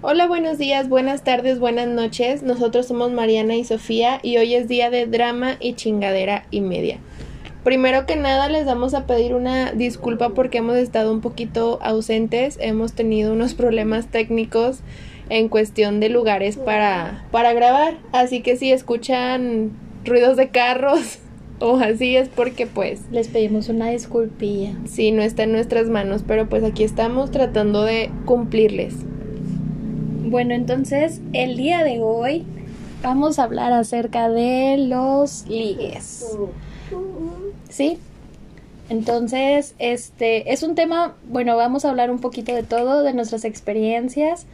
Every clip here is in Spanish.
Hola, buenos días, buenas tardes, buenas noches. Nosotros somos Mariana y Sofía y hoy es día de drama y chingadera y media. Primero que nada les vamos a pedir una disculpa porque hemos estado un poquito ausentes, hemos tenido unos problemas técnicos en cuestión de lugares para, para grabar, así que si escuchan ruidos de carros o así es porque pues Les pedimos una disculpilla. sí, no está en nuestras manos, pero pues aquí estamos tratando de cumplirles. Bueno, entonces el día de hoy vamos a hablar acerca de los ligues. ¿Sí? Entonces, este es un tema, bueno, vamos a hablar un poquito de todo, de nuestras experiencias,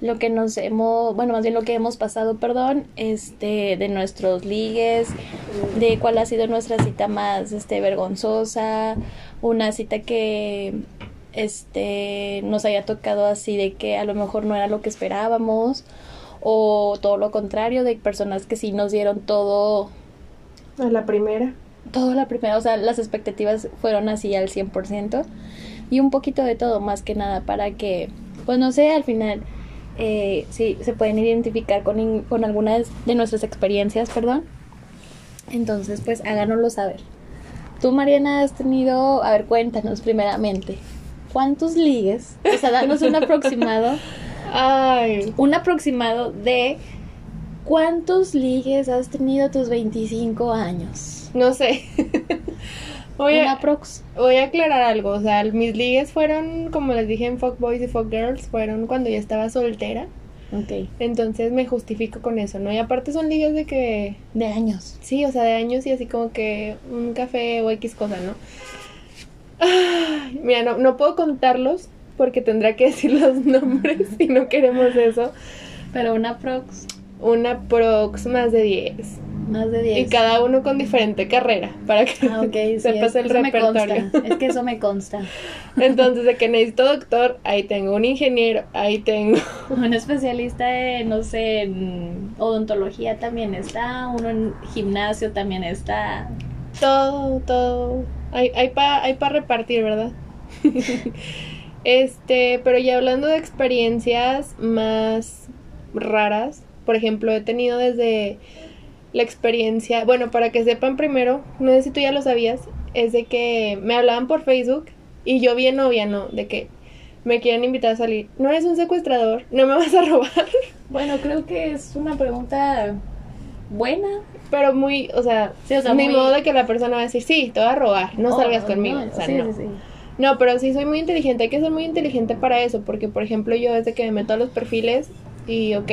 lo que nos hemos, bueno, más bien lo que hemos pasado, perdón, este, de nuestros ligues, de cuál ha sido nuestra cita más, este, vergonzosa, una cita que, este, nos haya tocado así de que a lo mejor no era lo que esperábamos, o todo lo contrario, de personas que sí nos dieron todo A la primera. todo la primera, o sea, las expectativas fueron así al 100% y un poquito de todo, más que nada, para que, pues no sé, al final, eh, sí, se pueden identificar con, con algunas de nuestras experiencias, perdón. Entonces, pues háganoslo saber. Tú, Mariana, has tenido, a ver, cuéntanos primeramente, ¿cuántos ligues? O sea, danos un aproximado, Ay, un aproximado de cuántos ligues has tenido a tus 25 años. no sé. voy, a, voy a aclarar algo. O sea, mis ligues fueron, como les dije en Fuck Boys y Fuck Girls, fueron cuando ya estaba soltera. Ok. Entonces me justifico con eso, ¿no? Y aparte son ligues de que, De años. sí, o sea, de años y así como que un café o X cosa, ¿no? Ay, mira, no, no puedo contarlos porque tendrá que decir los nombres y no queremos eso. Pero una prox, Una prox más de 10. más de 10. Y cada uno con diferente carrera, para que Ah, ok, sí, sepas es- el repertorio. consta. Es que eso me consta. Entonces, de que necesito doctor, ahí tengo un ingeniero, ahí tengo. Un especialista en, no sé, en odontología también está, uno en gimnasio también está. Todo, todo. Hay, hay para hay pa repartir, ¿verdad? este, pero ya hablando de experiencias más raras, por ejemplo, he tenido desde la experiencia, bueno, para que sepan primero, no sé si tú ya lo sabías, es de que me hablaban por Facebook y yo bien novia, ¿no? De que me quieren invitar a salir. No eres un secuestrador, no me vas a robar. Bueno, creo que es una pregunta buena. Pero muy, o sea, Sí, o sea, ni muy- modo de que la persona va a decir, sí, te voy a robar, no Oh, salgas conmigo. no, o sea, sí, no. sí. No, pero sí soy muy inteligente, hay que ser muy inteligente para eso, porque por ejemplo yo desde que me meto a los perfiles y ok,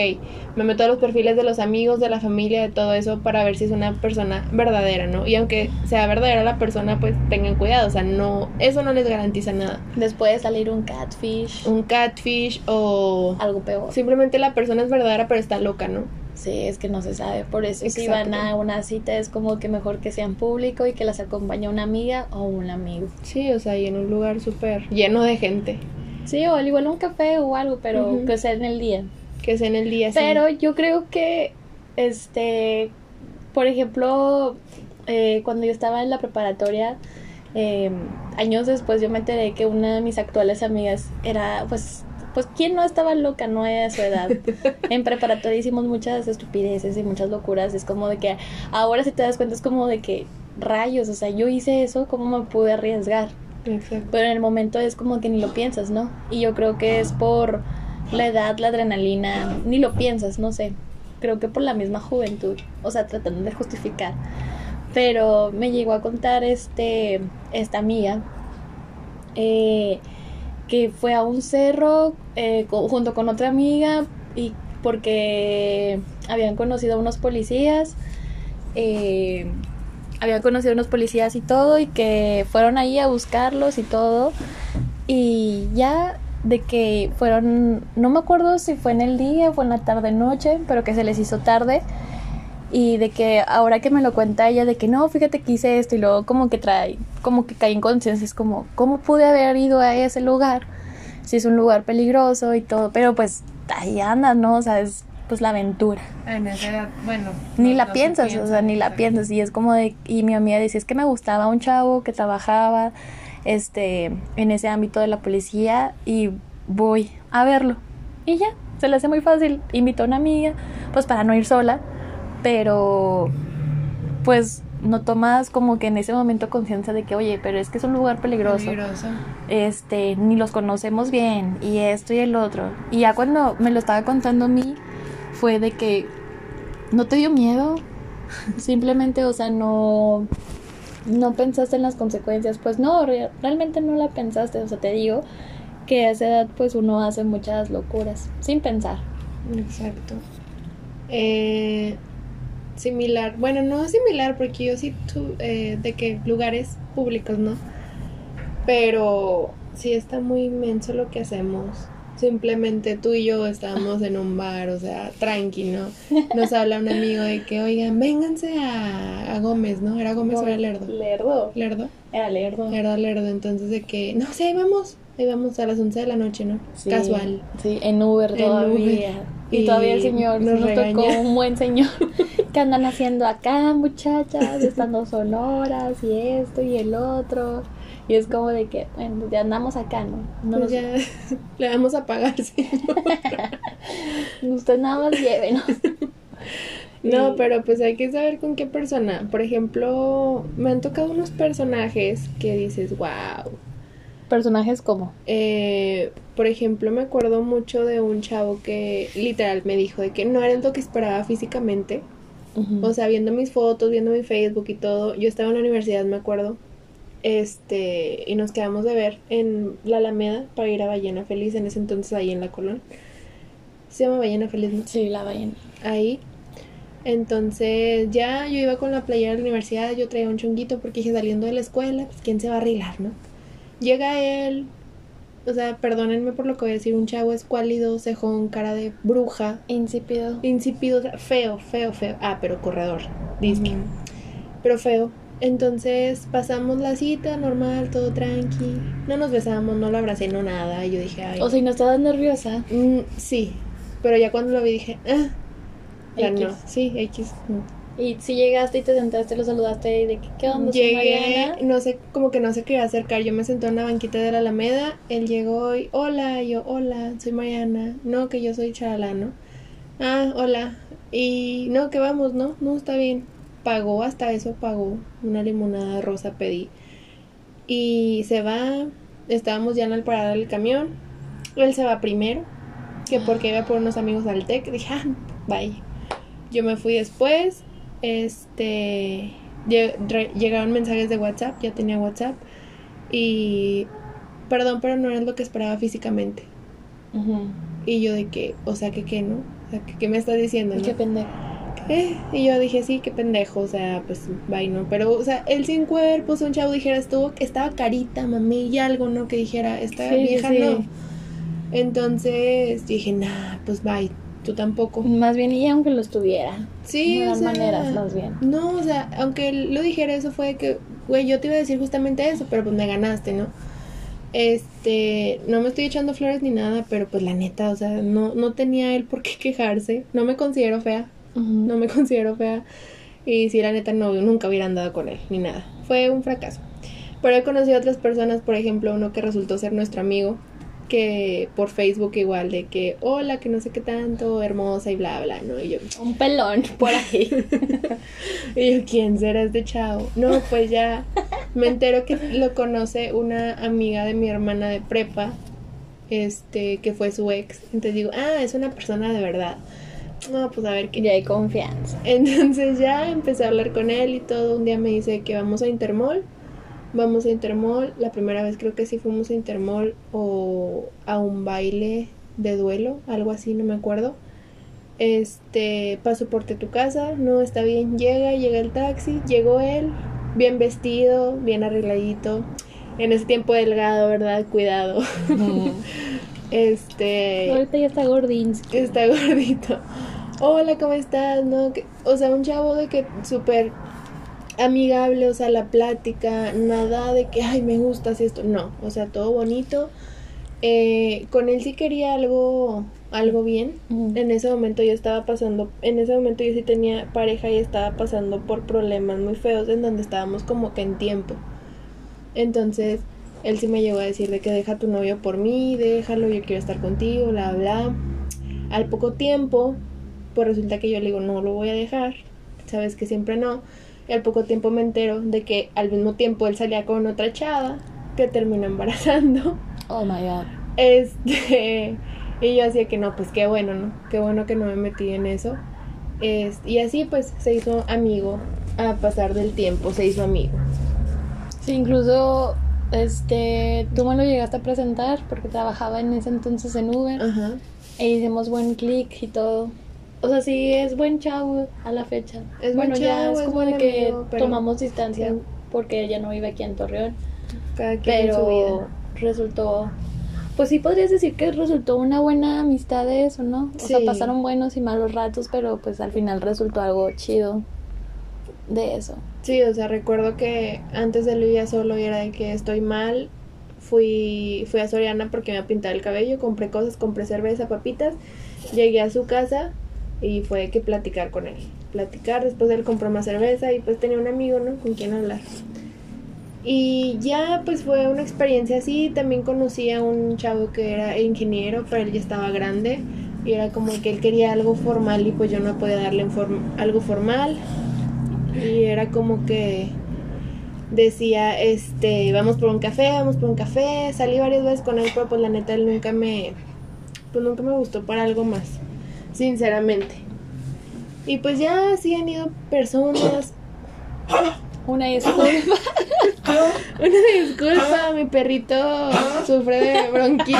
me meto a los perfiles de los amigos, de la familia, de todo eso para ver si es una persona verdadera, ¿no? Y aunque sea verdadera la persona, pues tengan cuidado, o sea, no, eso no les garantiza nada. Después de salir un catfish, Un catfish o algo peor. simplemente la persona es verdadera pero está loca, ¿no? Sí, es que no se sabe. Por eso si van a una cita es como que mejor que sean público y que las acompañe una amiga o un amigo. Sí, o sea, y en un lugar súper lleno de gente, Sí, o al igual un café o algo, pero Ujú. que sea en el día. Que sea en el día. sí. Pero yo creo que, este, por ejemplo, eh, cuando yo estaba en la preparatoria, eh, años después yo me enteré que una de mis actuales amigas era, pues, pues, ¿quién no estaba loca, no a su edad? en preparatoria hicimos muchas estupideces y muchas locuras. Es como de que ahora si te das cuenta es como de que rayos, o sea, yo hice eso, ¿cómo me pude arriesgar? Exacto. Pero en el momento es como que ni lo piensas, ¿no? Y yo creo que es por la edad, la adrenalina, ni lo piensas, no sé. Creo que por la misma juventud, o sea, tratando de justificar. Pero me llegó a contar este esta amiga eh, que fue a un cerro eh, junto con otra amiga y porque habían conocido a unos policías. eh, habían conocido a unos policías y todo y que fueron ahí a buscarlos y todo y ya de que fueron no me acuerdo si fue en el día fue en la tarde noche pero que se les hizo tarde. Y de que ahora que me lo cuenta ella de que no fíjate que hice esto y luego como que trae como que cae en conciencia es como cómo pude haber ido a ese lugar si es un lugar peligroso y todo pero pues ahí anda no o sea es pues la aventura. En esa edad, bueno. ni no- la no piensas, o sea, ni la piensas. Y es como de, y mi amiga decía, es que me gustaba un chavo que trabajaba este en ese ámbito de la policía y voy a verlo. Y ya, se le hace muy fácil. Invitó a una amiga, pues para no ir sola, pero pues no tomas como que en ese momento conciencia de que, oye, pero es que es un lugar peligroso. Peligroso. Este, ni los conocemos bien, y esto y el otro. Y ya cuando me lo estaba contando a mí, fue de que no te dio miedo. Simplemente, o sea, no. No pensaste en las consecuencias. Pues no, re- realmente no la pensaste. O sea, te digo que a esa edad, pues uno hace muchas locuras, sin pensar. Exacto. Eh, similar, bueno, no similar porque yo sí tu, eh, de que lugares públicos, ¿no? Pero sí está muy inmenso lo que hacemos. Simplemente tú y yo estábamos en un bar, o sea, tranqui, ¿no? Nos habla un amigo de que, oigan, vénganse a, a Gómez, ¿no? ¿Era Gómez o era Lerdo? Lerdo. Lerdo. Era lerdo. Lerdo, Lerdo. Entonces de que, no sé, ahí vamos. Ahí vamos a las 11 de la noche, ¿no? Sí, Casual. Sí, en Uber En todavía. Uber. Y, Y todavía el señor nos nos, tocó un buen señor. ¿Qué andan haciendo acá, muchachas? Estando sonoras y esto y el otro. Y es como de que, bueno, ya andamos acá, ¿no? no Pues ya le vamos a pagar, usted nada más llévenos. No, pero pues hay que saber con qué persona. Por ejemplo, me han tocado unos personajes que dices, wow. ¿Personajes como? Eh, por ejemplo, me acuerdo mucho de un chavo que literal me dijo de que no era lo que esperaba físicamente. O sea, viendo mis fotos, viendo mi Facebook y todo. Yo estaba en la universidad, me acuerdo. Este, y nos quedamos de ver en la Alameda para ir a Ballena Feliz, en ese entonces ahí en la Colón. Se llama Ballena Feliz, ¿no? sí, la ballena. ahí. Entonces ya yo iba con la playera de la universidad, yo traía un chonguito porque dije saliendo de la escuela, pues quién se va a arreglar, ¿no? Llega él, o sea, perdónenme por lo que voy a decir, un chavo escuálido, cejón, cara de bruja, Insípido. insípido, o sea, feo, feo, feo. Ah, pero corredor, disque, pero feo. Entonces pasamos la cita normal, todo tranqui. No nos besamos, no lo abracé, no nada. Y yo dije, ay. O sea, ¿y no estabas nerviosa? Mm, sí, pero ya cuando lo vi dije, ah, ya X. no, sí, X. Y si llegaste y te sentaste, lo saludaste y de que, ¿qué onda? Llegué, Mariana? no sé, como que no se quería acercar. Yo me senté en una banquita de la Alameda. Él llegó y, hola, y yo, hola, soy Mariana. No, que yo soy Chalala, ¿no? Ah, hola. Y no, que vamos, ¿no? No, está bien. Pagó, hasta eso pagó. Una limonada rosa pedí. Y se va. Estábamos ya en el parada del camión. Él se va primero. Que porque iba por unos amigos al TEC. Dije, ah, bye. Yo me fui después. Este. Llegaron mensajes de WhatsApp. Ya tenía WhatsApp. Y. Perdón, pero no era lo que esperaba físicamente. Y yo de que, o sea, que qué, ¿no? O sea, que qué me estás diciendo, no? Qué pendejo. Eh, y yo dije, sí, qué pendejo, o sea, pues, bye, ¿no? Pero, o sea, él sin cuerpo, o sea, un chavo dijera, estuvo, estaba carita, mami, y algo, ¿no? Que dijera, esta Sí, vieja sí. no. Entonces dije, nah, pues bye, tú tampoco. Más bien, y aunque lo estuviera. Sí, de o sea, maneras, más bien. No, o sea, aunque él lo dijera, eso fue que, güey, yo te iba a decir justamente eso, pero pues me ganaste, ¿no? Este, no me estoy echando flores ni nada, pero pues la neta, o sea, no, no tenía él por qué quejarse. No me considero fea, No me considero fea. Y sí, la neta, no, nunca hubiera andado con él, ni nada. Fue un fracaso. Pero he conocido a otras personas, por ejemplo, uno que resultó ser nuestro amigo, que por Facebook igual, de que, hola, que no sé qué tanto, hermosa y bla, bla, ¿no? Y yo, Un pelón por ahí. y yo, ¿quién será este chavo? No, pues ya me entero que lo conoce una amiga de mi hermana de prepa, este, que fue su ex. Entonces digo, ah, es una persona de verdad. No, pues a ver qué. y hay confianza. Entonces ya empecé a hablar con él y todo. Un día me dice que vamos a Intermol. Vamos a Intermol. La primera vez creo que sí fuimos a Intermol o a un baile de duelo, algo así, no me acuerdo. Este, paso por tu casa, no está bien, llega, llega el taxi, llegó él, bien vestido, bien arregladito. En ese tiempo delgado, ¿verdad? Cuidado. Este. Ahorita ya está Gordinsky. Está gordito. Hola, ¿cómo estás? ¿No? Que- o sea, un chavo de que súper amigable, o sea, la plática, nada de que, ay, me gustas esto. No, o sea, todo bonito. Eh, con él sí quería algo, algo bien. En ese momento yo estaba pasando, en ese momento yo sí tenía pareja y estaba pasando por problemas muy feos en donde estábamos como que en tiempo. Entonces, él sí me llegó a decir de que deja a tu novio por mí, déjalo, yo quiero estar contigo, bla, bla. Al poco tiempo, pues resulta que yo le digo, no lo voy a dejar, sabes que siempre no. Y al poco tiempo me entero de que al mismo tiempo él salía con otra chava que terminó embarazando. Oh my god. Este, y yo hacía que no, pues qué bueno, ¿no? Qué bueno que no me metí en eso. Es, y así pues se hizo amigo a pasar del tiempo, se hizo amigo. Sí, incluso este, tú me lo llegaste a presentar porque trabajaba en ese entonces en Uber Ajá. e hicimos buen click y todo. O sea, sí es buen chavo a la fecha. Es buen bueno, ya chavo, es es como buen de que amigo, pero- tomamos distancia Sí. porque ella no vive aquí en Torreón. Cada quien en su Pero vida. resultó, pues sí podrías decir que resultó una buena amistad de eso, ¿no? O sea, Sí. pasaron buenos y malos ratos, pero pues al final resultó algo chido de eso. Sí, o sea, recuerdo que antes él vivía solo y era de que estoy mal. Fui, fui a Soriana porque me iba a pintar el cabello, compré cosas, compré cerveza, papitas. Llegué a su casa y fue que platicar con él. Platicar, después él compró más cerveza y pues tenía un amigo, ¿no? Con quien hablar. Y ya pues fue una experiencia así. También conocí a un chavo que era ingeniero, pero él ya estaba grande. Y era como que él quería algo formal y pues yo no podía darle algo formal. Y era como que decía, este, vamos por un café, vamos por un café. Salí varias veces con él, pero pues la neta él nunca me, pues nunca me gustó para algo más, sinceramente. Y pues ya sí han ido personas. Una disculpa. Una disculpa, mi perrito sufre de bronquitis.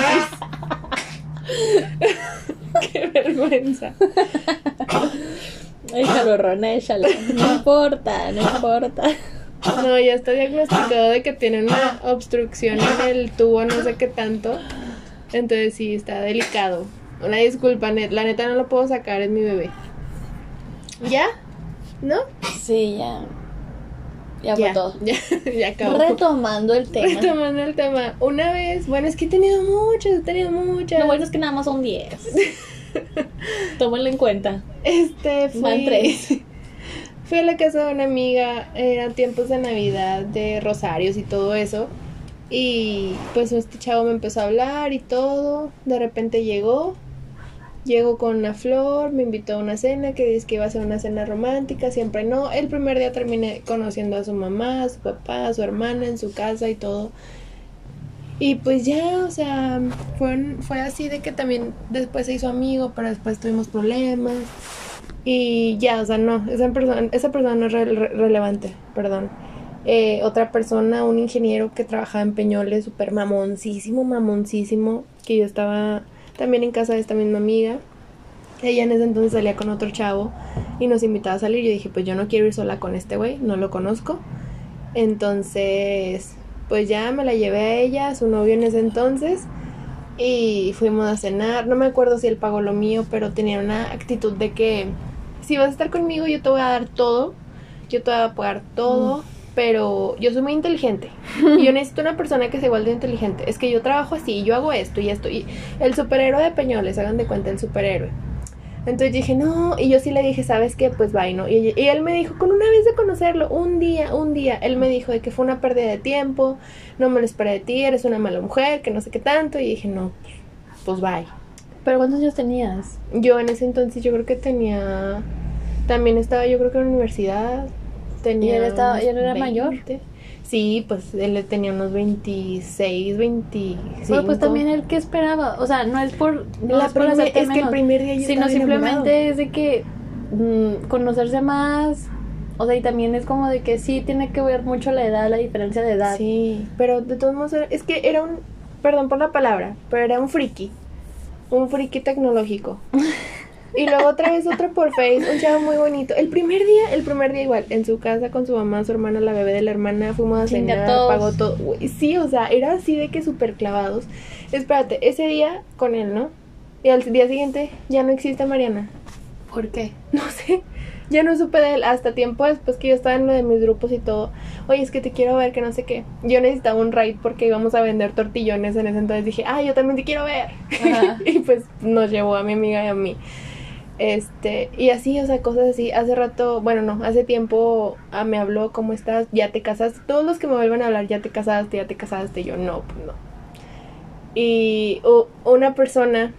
Qué vergüenza. échalo, Ron, échalo. No importa, no importa. No, ya está diagnosticado de que tiene una obstrucción en el tubo, no sé qué tanto. Entonces sí, está delicado. Una disculpa, net, la neta no lo puedo sacar, es mi bebé. ¿Ya? ¿No? Sí, ya. Ya fue todo. Ya, ya acabó. Retomando el tema. Retomando el tema. Una vez, bueno, es que he tenido muchas, he tenido muchas. Lo bueno es que nada más son 10. Tómenlo en cuenta. Este, fui, Van tres. fui a la casa de una amiga, eran tiempos de Navidad, de rosarios y todo eso. Y pues este chavo me empezó a hablar y todo. De repente llegó, llegó con una flor, me invitó a una cena que dice que iba a ser una cena romántica, siempre no. El primer día terminé conociendo a su mamá, a su papá, a su hermana en su casa y todo. Y pues ya, o sea, fue, fue así de que también después se hizo amigo, pero después tuvimos problemas. Y ya, o sea, no, esa persona, esa persona no es re- re- relevante, perdón. Eh, otra persona, un ingeniero que trabajaba en Peñoles, súper mamoncísimo, mamoncísimo, que yo estaba también en casa de esta misma amiga. Ella en ese entonces salía con otro chavo y nos invitaba a salir. Yo dije, pues yo no quiero ir sola con este güey, no lo conozco. Entonces, pues ya me la llevé a ella, a su novio en ese entonces, y fuimos a cenar. No me acuerdo si él pagó lo mío, pero tenía una actitud de que si vas a estar conmigo, yo te voy a dar todo, yo te voy a pagar todo. Pero yo soy muy inteligente y yo necesito una persona que sea igual de inteligente. Es que yo trabajo así, yo hago esto y esto. Y el superhéroe de Peñoles, hagan de cuenta el superhéroe. Entonces dije, no, y yo sí le dije, ¿sabes qué? Pues bye, ¿no? Y, y él me dijo, con una vez de conocerlo, un día, un día, él me dijo de que fue una pérdida de tiempo, no me lo esperé de ti, eres una mala mujer, que no sé qué tanto, y dije, no, pues bye. ¿Pero cuántos años tenías? Yo en ese entonces yo creo que tenía, también estaba yo creo que en la universidad, tenía... ¿Y él estaba- él era mayor? 20. Sí, pues él tenía unos 26, 25. Pero pues también el que esperaba. O sea, no es por. No La es por primer- es que el menos, primer día yo Sino simplemente es de que mm, conocerse más. O sea, y también es como de que sí tiene que ver mucho la edad, la diferencia de edad. Sí, pero de todos modos, era- es que era un, perdón por la palabra, pero era un friki, un friki tecnológico. Y luego otra vez otro por Face, un chavo muy bonito. El primer día, el primer día igual, en su casa con su mamá, su hermana, la bebé de la hermana, fuimos a cenar, pagó todo. Sí, o sea, era así de que súper clavados. Espérate, ese día con él, ¿no? Y al día siguiente ya no existe Mariana. ¿Por qué? No sé, ya no supe de él hasta tiempo después que yo estaba en lo de mis grupos y todo. Oye, es que te quiero ver, que no sé qué. Yo necesitaba un raid porque íbamos a vender tortillones en ese entonces. Dije, ah, yo también te quiero ver. Y pues nos llevó a mi amiga y a mí. Este, y así, o sea, cosas así. Hace rato, bueno, no, hace tiempo ah, me habló, ¿cómo estás? ¿Ya te casaste? Todos los que me vuelven a hablar, ¿ya te casaste? ¿Ya te casaste? Yo, no, pues no. Y una persona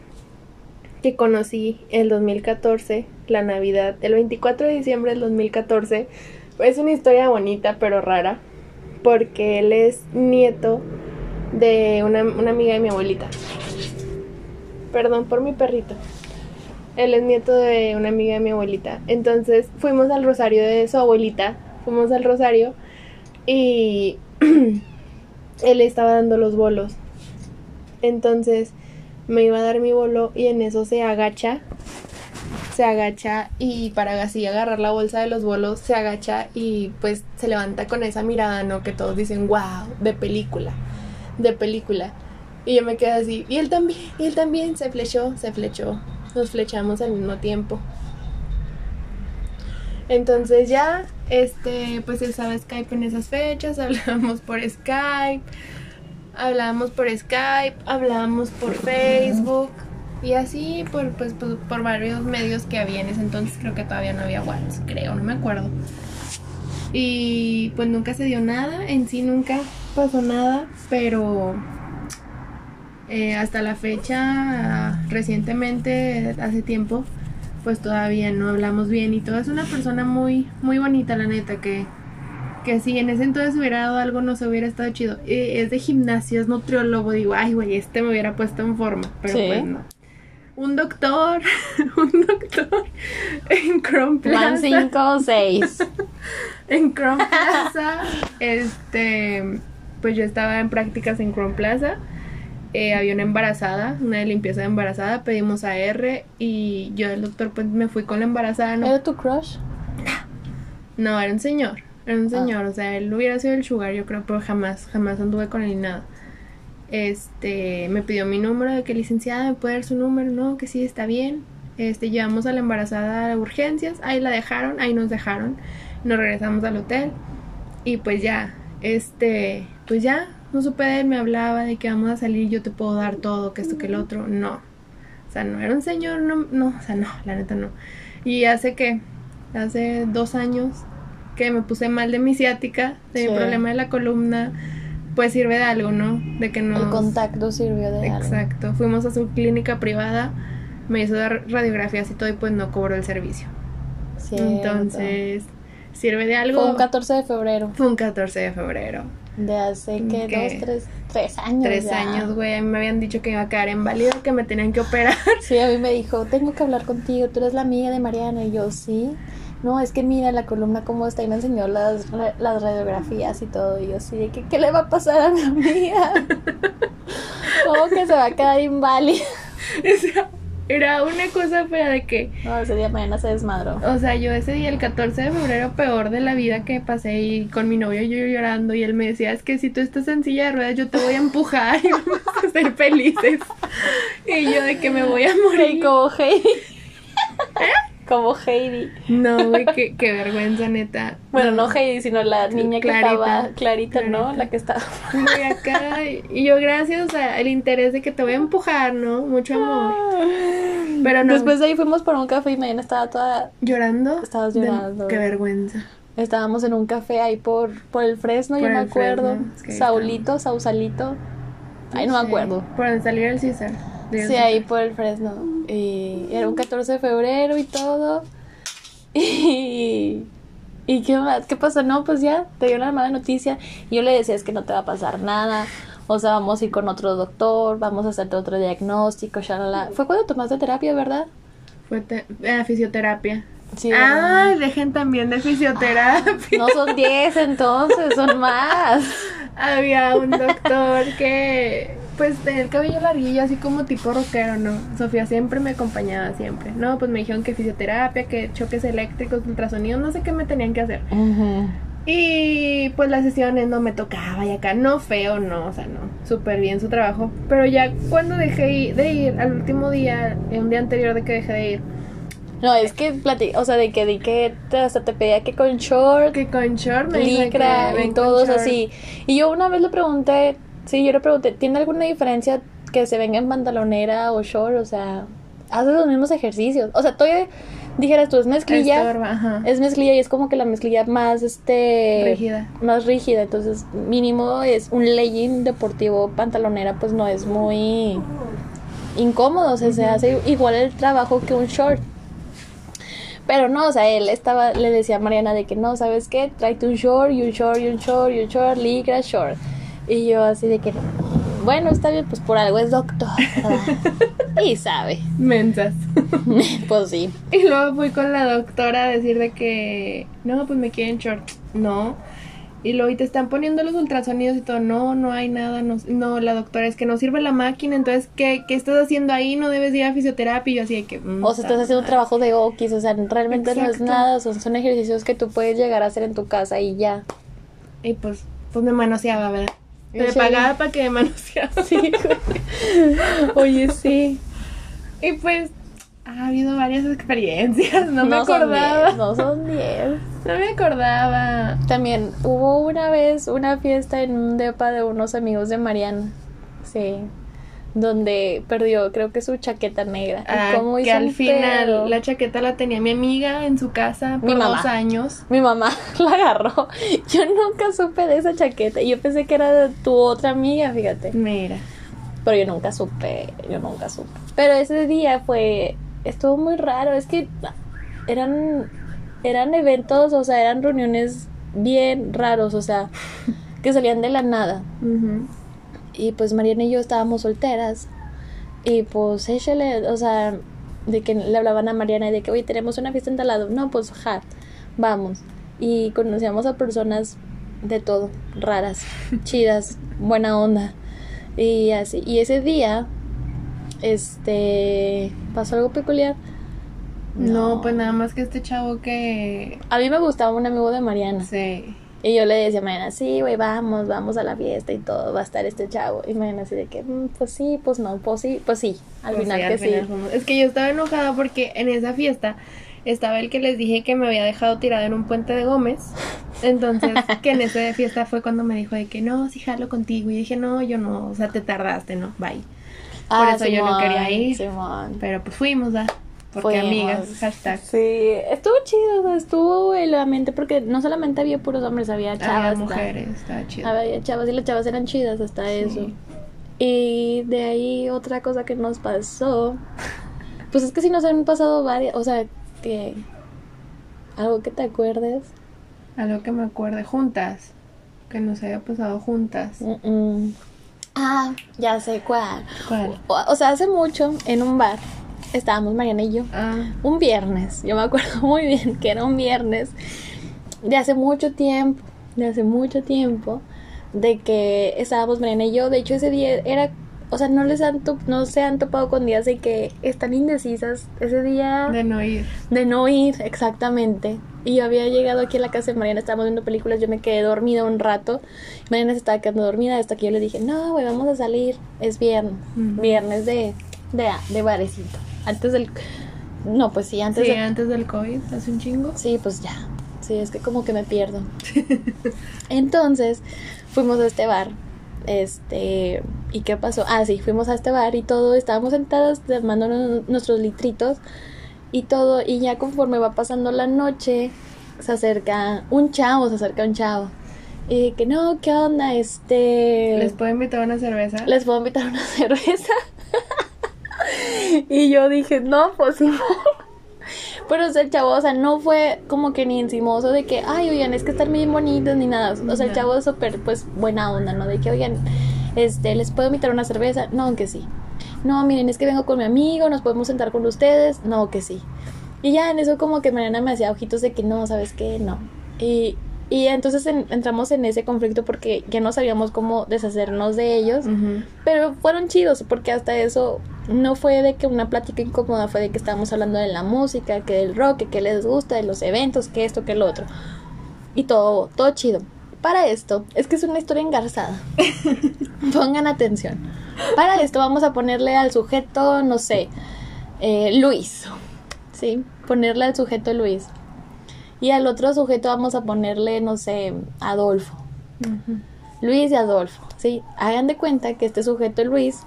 que conocí el 2014, la Navidad, el 24 de diciembre del 2014. Es una historia bonita pero rara, porque él es nieto de una, una amiga de mi abuelita. Perdón por mi perrito. Él es nieto de una amiga de mi abuelita. Entonces fuimos al rosario de su abuelita. Fuimos al rosario y él estaba dando los bolos. Entonces me iba a dar mi bolo y en eso se agacha. Se agacha y para así agarrar la bolsa de los bolos se agacha y pues se levanta con esa mirada, ¿no? Que todos dicen, wow, de película, de película. Y yo me quedé así. Y él también, y él también se flechó, se flechó. Nos flechamos al mismo tiempo. Entonces ya, este, pues él sabe Skype en esas fechas, hablábamos por Skype, hablábamos por Skype, hablábamos por Facebook y así por, pues, por, por varios medios que había en ese entonces, creo que todavía no había WhatsApp, creo, no me acuerdo. Y pues nunca se dio nada, en sí nunca pasó nada, pero eh, hasta la fecha, recientemente, hace tiempo, pues todavía no hablamos bien y todo. Es una persona muy, muy bonita, la neta, que, que si en ese entonces hubiera dado algo no se hubiera estado chido. Eh, es de gimnasia, es nutriólogo, digo, ay, güey, este me hubiera puesto en forma, pero Sí. pues no. Un doctor, un doctor en Chrome Plaza. 5 o 6. En Chrome Plaza, este, pues yo estaba en prácticas en Chrome Plaza. Eh, había una embarazada, una de limpieza de embarazada, pedimos AR y yo el doctor pues me fui con la embarazada, no, ¿Era tu crush? no, era un señor, era un señor, o sea, él hubiera sido el sugar, yo creo, pero jamás, jamás anduve con él ni nada. Este, me pidió mi número de que licenciada me puede dar su número, no, que sí, está bien. Este, llevamos a la embarazada a urgencias, ahí la dejaron, ahí nos dejaron, nos regresamos al hotel y pues ya, este, pues ya, no supe de él, me hablaba de que vamos a salir, yo te puedo dar todo, que esto, que el otro, no. O sea, no era un señor, no, no, o sea, no, la neta no. Y hace que, hace dos años que me puse mal de mi ciática, de Sí. mi problema de la columna, pues sirve de algo, ¿no? De que no... El contacto sirvió de algo. Exacto, fuimos a su clínica privada, me hizo dar radiografías y todo y pues no cobró el servicio. Cierto. Entonces, sirve de algo. Fue un 14 de febrero. Fue un 14 de febrero. De hace que dos, tres, tres años. Tres ya. años, güey. A mí me habían dicho que iba a quedar inválido, que me tenían que operar. Sí, a mí me dijo, tengo que hablar contigo, tú eres la amiga de Mariana. Y yo, sí. No, es que mira la columna cómo está y me enseñó las, las radiografías y todo. Y yo, sí, de que, ¿qué le va a pasar a mi amiga? ¿Cómo que se va a quedar inválida? Era una cosa fea de que, No, ese día mañana se desmadró. o sea, yo ese día, el 14 de febrero, peor de la vida que pasé y con mi novio yo llorando y él me decía, es que si tú estás en silla de ruedas yo te voy a empujar y vamos a ser felices. Y yo de que me voy a morir. Heidi. Como Heidi. No, güey, qué, qué vergüenza, neta. Bueno, no Heidi, sino la niña que Clarita. estaba, Clarita, ¿no? Clarita. La que estaba. Voy acá y yo gracias, el interés de que te voy a empujar, ¿no? Mucho amor. Pero no. Después de ahí fuimos por un café y mañana estaba toda ¿Llorando? Estabas De- llorando. Qué vergüenza. Estábamos en un café ahí por, por el Fresno, Por yo me el acuerdo. Fresno, es que Saulito, Sausalito. Ay, no sé, me acuerdo. Por donde salir el César. Sí, ahí por el Fresno. Y era un 14 de febrero y todo. Y. ¿Y qué más? ¿Qué pasó? No, pues ya, te dio una mala noticia. Y yo le decía, es que no te va a pasar nada. O sea, vamos a ir con otro doctor, vamos a hacerte otro diagnóstico, shalala. Fue cuando tomaste terapia, ¿verdad? Fue te- eh, fisioterapia. Sí. Ay, dejen también de fisioterapia. No son 10 entonces, son más. Había un doctor que, pues, tenía el cabello larguillo, así como tipo rockero, ¿no? Sofía siempre me acompañaba, siempre. No, pues me dijeron que fisioterapia, que choques eléctricos, ultrasonidos, no sé qué me tenían que hacer. Y pues las sesiones no me tocaba y acá no feo, no, o sea, no, súper bien su trabajo. Pero ya cuando dejé de ir, al último día, un día anterior de que dejé de ir, No, es que o sea, de que di que te, hasta te pedía que con short, que con short me licra y todos short. así. Y yo una vez le pregunté, sí, yo le pregunté, ¿tiene alguna diferencia que se venga en pantalonera o short? O sea, haces los mismos ejercicios. O sea, todavía dijeras tú, es mezclilla. Estorba, ajá. Es mezclilla y es como que la mezclilla más, este... Rígida. Más rígida, entonces mínimo es un legging deportivo pantalonera, pues no es muy... incómodo, o sea, se hace igual el trabajo que un short. Pero no, o sea, él estaba, le decía a Mariana de que no, ¿sabes qué? Tráete un short y un short y un short y un short, ligra, short. Y yo así de que, bueno, está bien, pues por algo es doctor. y sabe. Mensas. pues sí. Y luego fui con la doctora a decir de que, no, pues me quieren short. No. Y luego y te están poniendo los ultrasonidos y todo. No, no hay nada. No, no la doctora, es que no sirve la máquina. Entonces, ¿qué, ¿qué estás haciendo ahí? No debes ir a fisioterapia. Y yo así de que... mm, O sea, estás haciendo un trabajo de okis, o sea, realmente no es nada, son, son ejercicios que tú puedes llegar a hacer en tu casa y ya. Y pues, pues me manoseaba, ¿verdad? Me pagaba para que me manoseaba. Sí, Oye, sí. Y pues, ha habido varias experiencias. No, me son acordaba. diez, no son 10. No me acordaba. También hubo una vez una fiesta en un depa de unos amigos de Mariana. Sí. Donde perdió, creo que su chaqueta negra. ¿Y Ah, cómo que hizo al un final pedo? la chaqueta la tenía mi amiga en su casa por Mi mamá. dos años. Mi mamá la agarró. Yo nunca supe de esa chaqueta. Yo pensé que era de tu otra amiga, fíjate. Mira. Pero yo nunca supe, yo nunca supe. Pero ese día fue, estuvo muy raro, es que eran, eran eventos, o sea, eran reuniones bien raros, o sea, que salían de la nada. Y pues Mariana y yo estábamos solteras. Y pues échale, o sea, de que le hablaban a Mariana y de que, oye, tenemos una fiesta en tal lado. No, pues ja, vamos. Y conocíamos a personas de todo, raras, chidas, buena onda. Y así. Y ese día, este, pasó algo peculiar. No. pues nada más que este chavo que. A mí me gustaba un amigo de Mariana. Sí. Y yo le decía a Mariana, sí, güey, vamos, vamos a la fiesta y todo, va a estar este chavo. Y Mariana así de que, "Mm, pues sí, pues no, pues sí, pues sí, al Pues final sí, que final sí. fuimos. Es que yo estaba enojada porque en esa fiesta estaba el que les dije que me había dejado tirada en un puente de Gómez. Entonces, que en esa fiesta fue cuando me dijo de que no, sí jalo contigo. Y dije, no, yo no, o sea, te tardaste, ¿no? Bye. Por eso yo no quería ir. Ah, Simón. Pero pues fuimos, ¿verdad? Porque Fuimos. amigas, hashtag. Sí, estuvo chido, estuvo el ambiente porque no solamente había puros hombres, había chavas. Había mujeres, estaba chido. Había chavas y las chavas eran chidas hasta eso. Y de ahí otra cosa que nos pasó, pues es que sí nos han pasado varias, o sea, que algo que te acuerdes. Algo que me acuerde, juntas. Que nos haya pasado juntas. Mm, mm. Ah, ya sé cuál. ¿Cuál? O, o sea, hace mucho en un bar estábamos Mariana y yo. Ah, Un viernes, yo me acuerdo muy bien que era un viernes de hace mucho tiempo, de hace mucho tiempo, de que estábamos Mariana y yo. De hecho, ese día era, o sea, no les han no se han topado con días de que están indecisas. Ese día de no ir. de no ir, exactamente. Y yo había llegado aquí a la casa de Mariana, estábamos viendo películas, yo me quedé dormida un rato. Mariana se estaba quedando dormida hasta que yo le dije, no, güey, vamos a salir. Es viernes, Ujú. viernes de, de, de barecito. Antes del... No, pues sí, antes Sí, de... antes del COVID, hace un chingo. Sí, pues ya. Sí, es que como que me pierdo. Entonces, fuimos a este bar. Este, ¿y qué pasó? Ah, sí, fuimos a este bar y todo, estábamos sentadas tomándonos nuestros litritos y todo, y ya conforme va pasando la noche, se acerca un chavo, se acerca un chavo. Y que no, ¿qué onda? Este. ¿Les puedo invitar una cerveza? ¿Les puedo invitar una cerveza? y yo dije, no, pues sí. Pero o sea, el chavo, o sea, no fue como que ni encimoso de que, ay, oigan, es que están bien bonitos ni nada. O sea, el chavo es súper, pues, buena onda, ¿no? De que, oigan, este, ¿les puedo invitar una cerveza? No, que sí. No, miren, es que vengo con mi amigo, nos podemos sentar con ustedes. No, que sí. Y ya en eso como que Mariana me hacía ojitos de que no, ¿sabes qué? No. Y, y entonces en- entramos en ese conflicto porque ya no sabíamos cómo deshacernos de ellos. Pero fueron chidos porque hasta eso no fue de que una plática incómoda, fue de que estábamos hablando de la música, que del rock, que qué les gusta, de los eventos, que esto, que lo otro. Y todo, todo chido. Para esto, es que es una historia engarzada. Pongan atención. Para esto vamos a ponerle al sujeto, no sé, eh, Luis. ¿Sí? Ponerle al sujeto Luis. Y al otro sujeto vamos a ponerle, no sé, Adolfo. Luis y Adolfo, ¿sí? Hagan de cuenta que este sujeto Luis,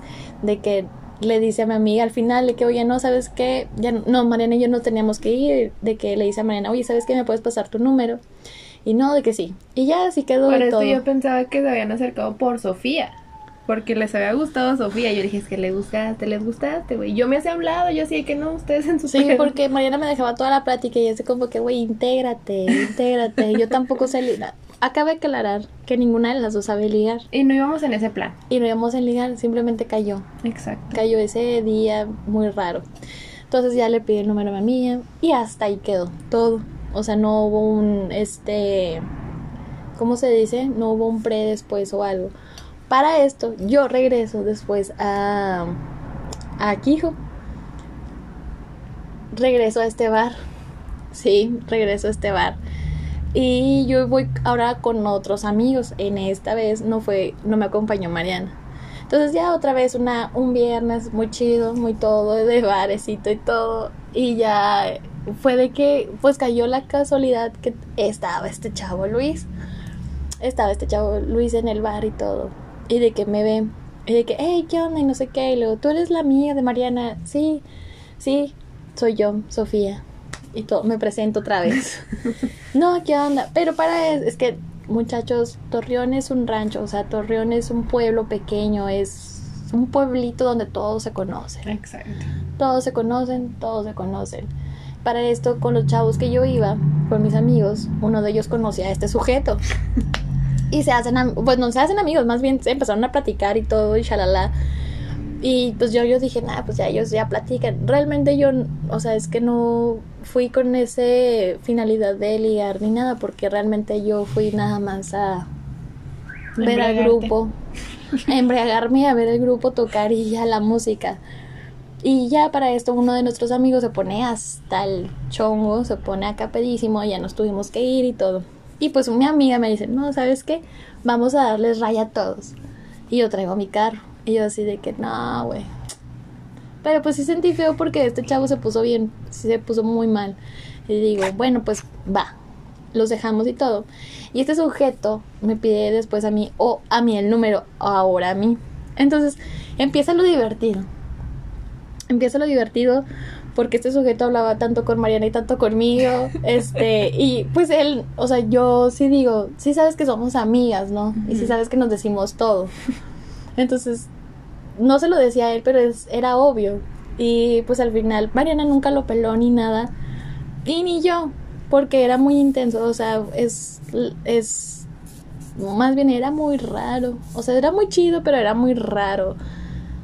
de que le dice a mi amiga al final de que, oye, no, ¿sabes qué? Ya, no, Mariana y yo no teníamos que ir, de que le dice a Mariana, oye, ¿sabes qué? ¿Me puedes pasar tu número? Y no, de que sí. Y ya así quedó Por eso todo. yo pensaba que se habían acercado por Sofía. porque les había gustado a Sofía. Yo dije, es que les gustaste, les gustaste, güey. Yo me hacía hablado, yo así que no, ustedes en su Sí, porque Mariana me dejaba toda la plática y yo como que, güey, intégrate, intégrate. yo tampoco sé. Acaba de aclarar que ninguna de las dos sabe ligar. Y no íbamos en ese plan. Y no íbamos en ligar, simplemente cayó. Exacto. Cayó ese día muy raro. Entonces ya le pide el número a mi mía y hasta ahí quedó todo. O sea, no hubo un, este, ¿cómo se dice? No hubo un pre después o algo. Para esto, yo regreso después a, a Quijo. Regreso a este bar. Sí, regreso a este bar. Y yo voy ahora con otros amigos. En esta vez no fue, no me acompañó Mariana. Entonces ya otra vez una, un viernes muy chido, muy todo, de barecito y todo. Y ya fue de que pues cayó la casualidad que estaba este chavo Luis. Estaba este chavo Luis en el bar y todo y de que me ve, y de que, hey, ¿qué onda? Y no sé qué, y luego, tú eres la amiga de Mariana, sí, sí, soy yo, Sofía, y todo, me presento otra vez. no, ¿qué onda? Pero para, es, es que, muchachos, Torreón es un rancho, o sea, Torreón es un pueblo pequeño, es un pueblito donde todos se conocen. Exacto. Todos se conocen, todos se conocen. Para esto, con los chavos que yo iba, con mis amigos, uno de ellos conocía a este sujeto y se hacen, pues no se hacen amigos, más bien se empezaron a platicar y todo y shalala. Y pues yo, yo dije, nada, pues ya ellos ya platican. Realmente yo, o sea, es que no fui con ese finalidad de ligar ni nada, porque realmente yo fui nada más a ver al grupo, a embriagarme, a ver el grupo tocar y ya la música. Y ya para esto uno de nuestros amigos se pone hasta el chongo, se pone acá pedísimo, ya nos tuvimos que ir y todo. Y pues mi amiga me dice, no, ¿sabes qué? Vamos a darles raya a todos. Y yo traigo mi carro. Y yo así de que, no, güey. Pero pues sí sentí feo porque este chavo se puso bien, se puso muy mal. Y digo, bueno, pues va. Los dejamos y todo. Y este sujeto me pide después a mí, o a mí el número, ahora a mí. Entonces empieza lo divertido. Empieza lo divertido porque este sujeto hablaba tanto con Mariana y tanto conmigo, este, y pues él, o sea, yo sí digo, sí sabes que somos amigas, ¿no? Y sí sabes que nos decimos todo. Entonces, no se lo decía a él, pero es, era obvio. Y pues al final Mariana nunca lo peló ni nada, y ni yo, porque era muy intenso, o sea, es, es, más bien era muy raro, o sea, era muy chido, pero era muy raro.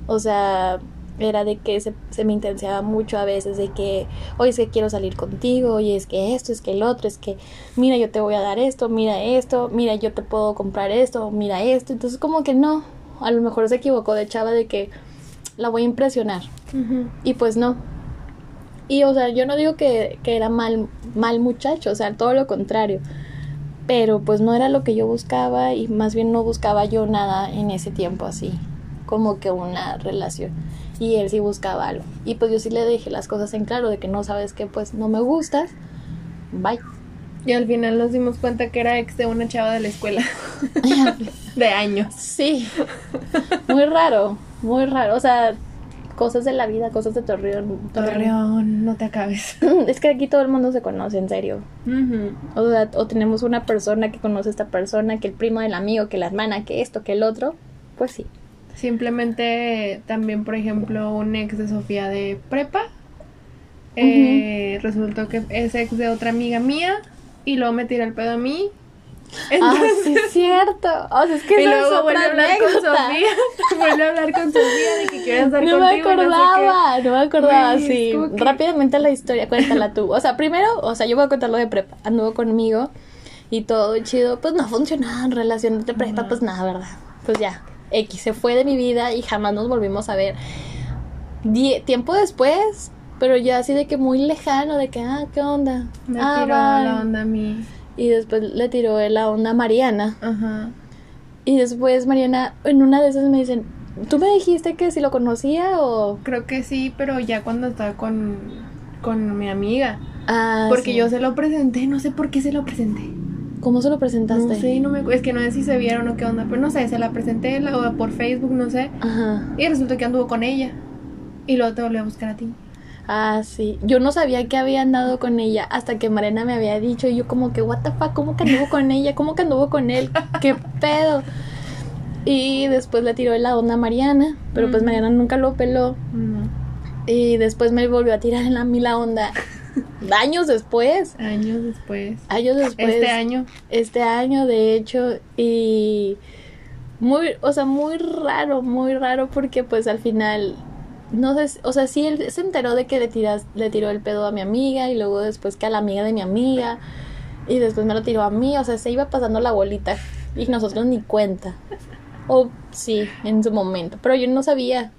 O sea, era de que se, se, me intensiaba mucho a veces, de que, oye, es que quiero salir contigo, oye, es que esto, es que el otro, es que, mira, yo te voy a dar esto, mira esto, mira, yo te puedo comprar esto, mira esto. Entonces, como que no, a lo mejor se equivocó de chava de que la voy a impresionar. Y pues no. Y, o sea, yo no digo que, que era mal, mal muchacho, o sea, todo lo contrario. Pero pues no era lo que yo buscaba y más bien no buscaba yo nada en ese tiempo así, como que una relación y él sí buscaba algo. Y pues yo sí le dejé las cosas en claro de que no sabes que pues no me gustas. Bye. Y al final nos dimos cuenta que era ex de una chava de la escuela. de años. Sí. Muy raro, muy raro. O sea, cosas de la vida, cosas de Torreón. Torreón, no te acabes. Es que aquí todo el mundo se conoce, en serio. O sea, o tenemos una persona que conoce a esta persona, que el primo del amigo, que la hermana, que esto, que el otro. Pues sí. Simplemente también, por ejemplo, un ex de Sofía de prepa. Eh, resultó que es ex de otra amiga mía y luego me tira el pedo a mí. Ah, sí es cierto. O sea, es que y luego vuelve a hablar con Sofía. vuelve a hablar con Sofía de que quiere estar no contigo. Me acordaba, no, me acordaba, Güey, sí. es como que- Rápidamente la historia, cuéntala tú. O sea, primero, o sea, yo voy a contar lo de prepa. Anduvo conmigo y todo chido. Pues no funcionaba en relación de prepa, pues nada, ¿verdad? Pues ya, X se fue de mi vida y jamás nos volvimos a ver. Die- tiempo después, pero ya así de que muy lejano, de que, ah, ¿qué onda? Me ah, tiró la onda a mí. Y después le tiró la onda a Mariana. Ajá. Y después Mariana, en una de esas me dicen, ¿tú me dijiste que si lo conocía o...? Creo que sí, pero ya cuando estaba con, con mi amiga. Ah, Porque sí. yo se lo presenté, no sé por qué se lo presenté. ¿Cómo se lo presentaste? No sé, no me, es que no sé si se vieron o qué onda, pero no sé, se la presenté la- por Facebook, no sé. Ajá. Y resultó que anduvo con ella. Y luego te volvió a buscar a ti. Ah, sí. Yo no sabía que había andado con ella hasta que Mariana me había dicho y yo como que, what the fuck, ¿cómo que anduvo con ella? ¿Cómo que anduvo con él? ¿Qué pedo? Y después le tiró la onda a Mariana, pero pues. Mariana nunca lo peló. Y después me volvió a tirar en la, a mí la onda. Años después. Años después. Años después. Este año. Este año, de hecho. Y muy, o sea, muy raro, muy raro porque pues al final, no sé, o sea, sí, él se enteró de que le, tiras, le tiró el pedo a mi amiga y luego después que a la amiga de mi amiga y después me lo tiró a mí, o sea, se iba pasando la bolita y nosotros ni cuenta. O sí, en su momento, pero yo no sabía,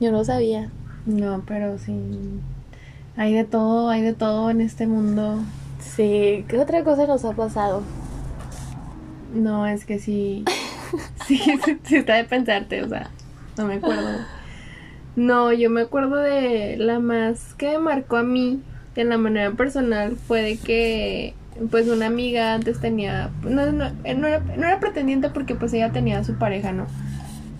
yo no sabía. No, pero sí. Hay de todo, hay de todo en este mundo. Sí, ¿qué otra cosa nos ha pasado? No, es que sí. Sí, sí, sí está de pensarte, o sea, no me acuerdo. No, yo me acuerdo de la más que me marcó a mí, en la manera personal, fue de que, pues, una amiga antes tenía. No, no, no era, no era pretendiente porque, pues, ella tenía a su pareja, ¿no?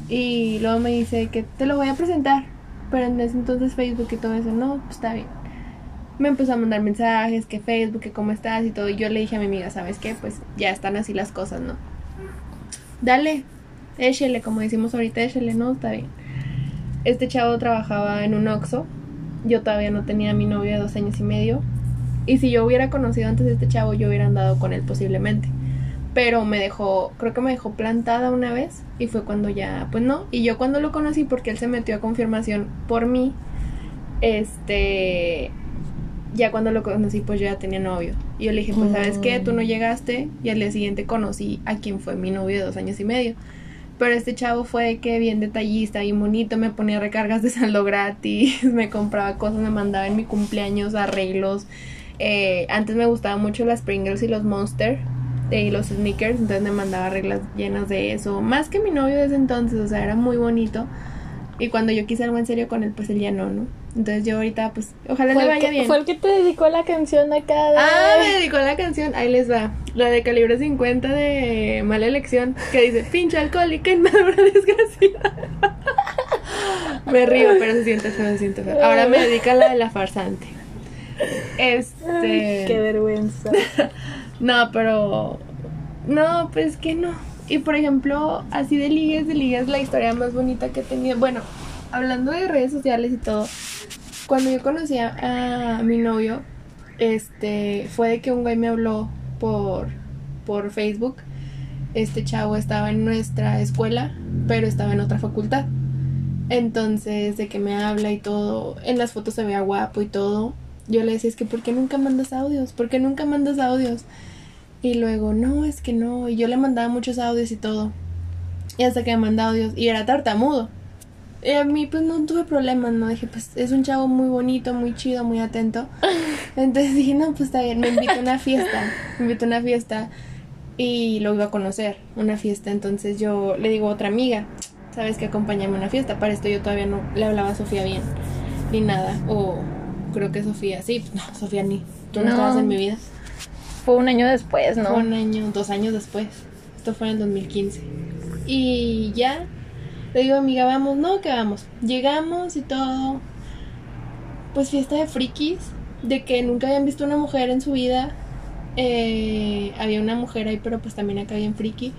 Y luego me dice que te lo voy a presentar. Pero en ese entonces Facebook y todo eso, no, pues está bien. Me empezó a mandar mensajes, que Facebook, que cómo estás y todo. Y yo le dije a mi amiga, ¿sabes qué? Pues ya están así las cosas, ¿no? Dale, échele, como decimos ahorita, échele, no, está bien. Este chavo trabajaba en un Oxxo. Yo todavía no tenía a mi novio de dos años y medio. Y si yo hubiera conocido antes a este chavo, yo hubiera andado con él posiblemente. Pero me dejó, creo que me dejó plantada una vez. Y fue cuando ya, pues no. Y yo cuando lo conocí, porque él se metió a confirmación por mí, este, ya cuando lo conocí, pues yo ya tenía novio. Y yo le dije, pues sabes qué, tú no llegaste. Y al día siguiente conocí a quien fue mi novio de dos años y medio. Pero este chavo fue que bien detallista, bien bonito, me ponía recargas de saldo gratis, me compraba cosas, me mandaba en mi cumpleaños arreglos. Eh, antes me gustaban mucho las Pringles y los Monster eh, y los sneakers, entonces me mandaba reglas llenas de eso. Más que mi novio de ese entonces, o sea, era muy bonito. Y cuando yo quise algo en serio con él, pues él ya no, ¿no? Entonces yo ahorita, pues, ojalá le vaya que, bien. fue el que te dedicó la canción acá de... Ah, me dedicó la canción. Ahí les va. La de calibre 50 de Mala Elección. Que dice: Pinche alcohólica, inmadura, desgraciada. me río, pero se siente feo, se siente feo. Ahora me dedica la de la farsante. Este. Ay, qué vergüenza. No, pero. No, pues que no. Y por ejemplo, así de ligues, de ligues, la historia más bonita que he tenido. Bueno, hablando de redes sociales y todo. Cuando yo conocí a, mi novio, este, fue de que un güey me habló por, por Facebook. Este chavo estaba en nuestra escuela, pero estaba en otra facultad. Entonces, de que me habla y todo, en las fotos se veía guapo y todo. Yo le decía, es que ¿por qué nunca mandas audios? ¿Por qué nunca mandas audios? Y luego, no, es que no. Y yo le mandaba muchos audios y todo. Y hasta que me mandaba audios. Y era tartamudo. Y a mí, pues no tuve problemas, ¿no? Dije, pues es un chavo muy bonito, muy chido, muy atento. Entonces dije, no, pues está bien. Me invitó a una fiesta. Me invitó a una fiesta. Y lo iba a conocer. Una fiesta. Entonces yo le digo a otra amiga, ¿sabes que Acompáñame a una fiesta. Para esto yo todavía no le hablaba a Sofía bien. Ni nada. O creo que Sofía. Sí, pues no, Sofía ni. Tú no, No. estabas en mi vida. Fue un año después, ¿no? Fue un año, dos años después. Esto fue en el 2015. Y ya, le digo, amiga, vamos, no, que vamos. Llegamos y todo. Pues fiesta de frikis, de que nunca habían visto una mujer en su vida. Eh, había una mujer ahí, pero pues también acá había en friki.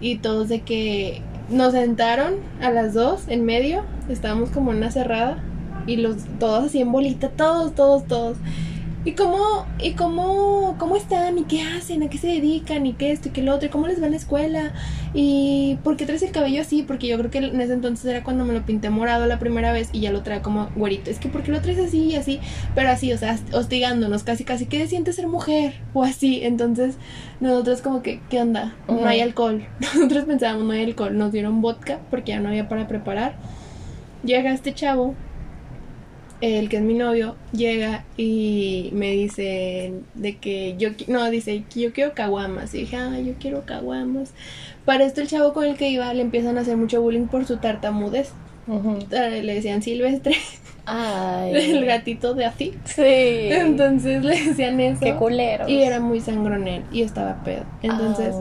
Y todos de que nos sentaron a las dos en medio. Estábamos como en una cerrada. Y los todos así en bolita, todos, todos, todos. ¿Y cómo, y cómo, cómo están? ¿Y qué hacen? ¿A qué se dedican? ¿Y qué esto? ¿Y qué lo otro? ¿Y cómo les va en la escuela? ¿Y por qué traes el cabello así? Porque yo creo que en ese entonces era cuando me lo pinté morado la primera vez y ya lo trae como güerito. Es que ¿por qué lo traes así y así? Pero así, o sea, hostigándonos casi, casi. ¿Qué siente ser mujer? O así. Entonces, nosotros como que, ¿qué onda? No hay alcohol. Nosotros pensábamos, no hay alcohol. Nos dieron vodka porque ya no había para preparar. Llega este chavo el que es mi novio, llega y me dice de que yo, no, dice que yo quiero caguamas. Y dije, ah, yo quiero caguamas. Para esto el chavo con el que iba le empiezan a hacer mucho bullying por su tartamudez. Le decían Silvestre, Ay. el gatito de así. Sí. Entonces le decían eso. Qué culero. Y era muy sangronel y estaba pedo. Entonces,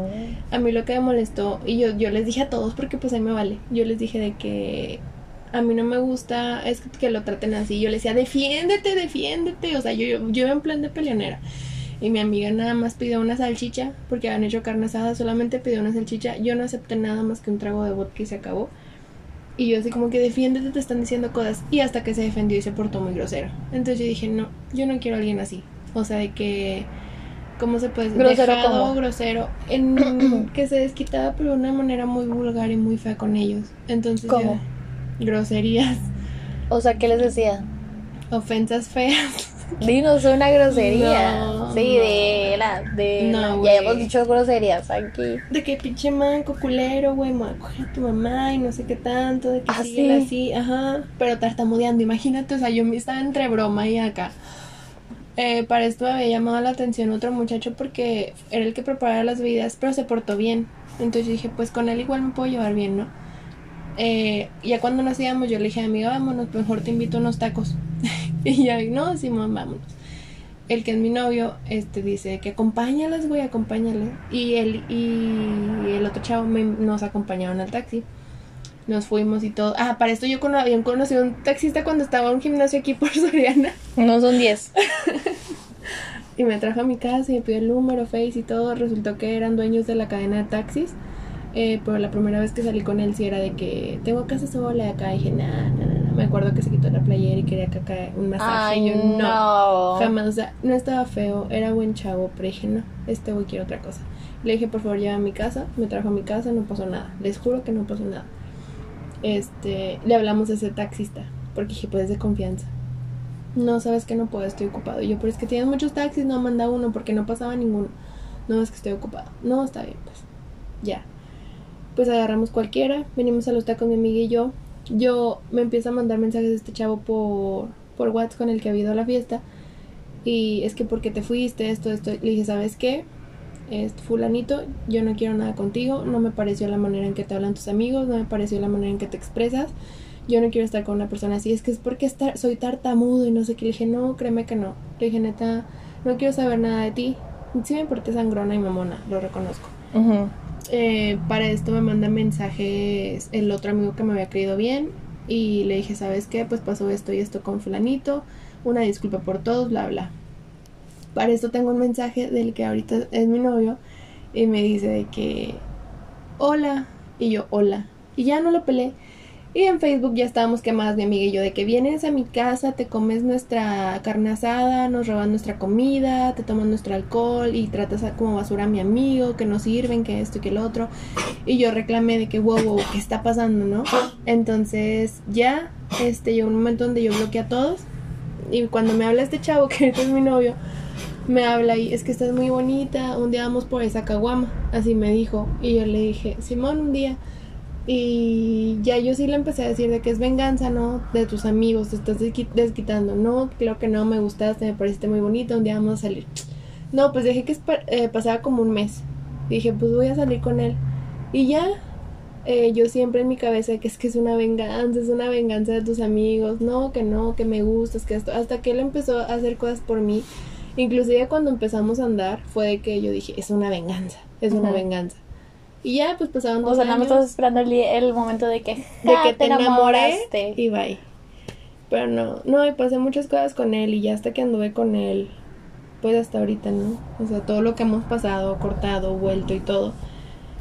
a mí lo que me molestó, y yo, yo les dije a todos porque pues ahí me vale, yo les dije de que a mí no me gusta es que lo traten así, yo les decía, defiéndete, defiéndete, o sea, yo, yo, yo en plan de peleonera. Y mi amiga nada más pidió una salchicha porque habían hecho carne asada, solamente pidió una salchicha. Yo no acepté nada más que un trago de vodka y se acabó. Y yo así como que defiéndete, te están diciendo cosas. Y hasta que se defendió y se portó muy grosero. Entonces yo dije, no, yo no quiero a alguien así. O sea, de que... ¿Cómo se puede decir? Grosero Dejado, cómo? grosero. En, que se desquitaba, pero de una manera muy vulgar y muy fea con ellos. Entonces ¿Cómo? yo- groserías, O sea, ¿qué les decía? ofensas feas. Dinos una grosería. No, sí, no. de la. De No, la- ya hemos dicho groserías aquí. De que pinche manco culero, güey, me a coger a tu mamá y no sé qué tanto, de que ¿Ah, sí? así, ajá, pero tartamudeando, imagínate, o sea, yo me estaba entre broma y acá. Eh, para esto me había llamado la atención otro muchacho porque era el que preparaba las bebidas, pero se portó bien. Entonces yo dije, pues con él igual me puedo llevar bien, ¿no? Eh, ya cuando nos íbamos, yo le dije, amiga, vámonos, mejor te invito a unos tacos. y ya, no, Simón, vámonos. El que es mi novio, este, dice que acompáñalas, güey, acompáñalas. Y él y el otro chavo me- nos acompañaron al taxi. Nos fuimos y todo. Ah, para esto yo cono- había conocido a un taxista cuando estaba en un gimnasio aquí por Soriana. No son 10. Y me trajo a mi casa y me pidió el número, Face y todo. Resultó que eran dueños de la cadena de taxis. Eh, pero la primera vez que salí con él sí era de que tengo casa sola y acá dije, nah, nah, nah, nah". Me acuerdo que se quitó la playera y quería que acá un masaje. Ay, y yo, no. no. Jamás, o sea, no estaba feo, era buen chavo, pero dije, no, este güey quiere otra cosa. Le dije, por favor, lleva a mi casa, me trajo a mi casa, no pasó nada. Les juro que no pasó nada. Este, le hablamos a ese taxista, porque dije, pues es de confianza. No, sabes que no puedo, estoy ocupado. Y yo, pero es que tienes muchos taxis, no manda uno, porque no pasaba ninguno. No, es que estoy ocupado. No, está bien, pues. Ya. Pues agarramos cualquiera, venimos a los tacos mi amiga y yo. Yo me empiezo a mandar mensajes de este chavo por, por WhatsApp con el que ha habido la fiesta. Y es que porque te fuiste, esto, esto. Le dije, ¿sabes qué? Este, fulanito, yo no quiero nada contigo. No me pareció la manera en que te hablan tus amigos. No me pareció la manera en que te expresas. Yo no quiero estar con una persona así. Es que es porque estar, soy tartamudo y no sé qué. Le dije, no, créeme que no. Le dije, neta, no quiero saber nada de ti. Sí me porté sangrona y mamona, lo reconozco. Eh, para esto me manda mensajes el otro amigo que me había creído bien y le dije, ¿sabes qué? Pues pasó esto y esto con fulanito, una disculpa por todo, bla, bla. Para esto tengo un mensaje del que ahorita es mi novio y me dice de que, hola, y yo, hola, y ya no lo peleé. Y en Facebook ya estábamos quemadas mi amiga y yo de que vienes a mi casa, te comes nuestra carne asada, nos roban nuestra comida, te toman nuestro alcohol y tratas como basura a mi amigo, que no sirven, que esto y que el otro. Y yo reclamé de que wow, wow, ¿qué está pasando, no? Entonces ya, este, llegó un momento donde yo bloqueé a todos. Y cuando me habla este chavo, que ahorita es mi novio, me habla y es que estás muy bonita, un día vamos por esa caguama, así me dijo. Y yo le dije, Simón, un día. Y ya yo sí le empecé a decir de que es venganza, ¿no? De tus amigos, te estás desqui- desquitando. No, creo que no, me gustaste, me pareciste muy bonita, un día vamos a salir. No, pues dejé que eh, pasara como un mes. Dije, pues voy a salir con él. Y ya, eh, yo siempre en mi cabeza que es que es una venganza, es una venganza de tus amigos. No, que no, que me gustas, que esto. Hasta que él empezó a hacer cosas por mí. Inclusive cuando empezamos a andar, fue de que yo dije, es una venganza, es una venganza. Y ya, pues pasaron O dos sea, nada más años estabas esperando el, momento de que, de que te enamoré enamoraste. y bye. Pero no, no, y pasé muchas cosas con él y ya hasta que anduve con él, pues hasta ahorita, ¿no? O sea, todo lo que hemos pasado, cortado, vuelto y todo.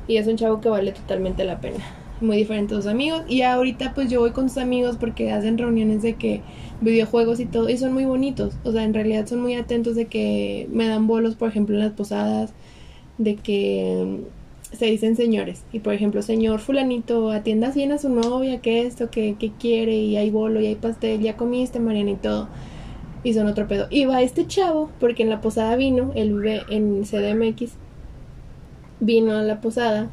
Y es un chavo que vale totalmente la pena. Muy diferente a sus amigos. Y ahorita pues yo voy con sus amigos porque hacen reuniones de que videojuegos y todo. Y son muy bonitos. O sea, en realidad son muy atentos de que me dan bolos, por ejemplo, en las posadas. De que se dicen señores. Y por ejemplo, señor fulanito, atienda bien a su novia, que esto, que, que quiere, y hay bolo, y hay pastel, ya comiste, Mariana, y todo. Y son otro pedo. Y va este chavo, porque en la posada vino, él vive en CDMX, vino a la posada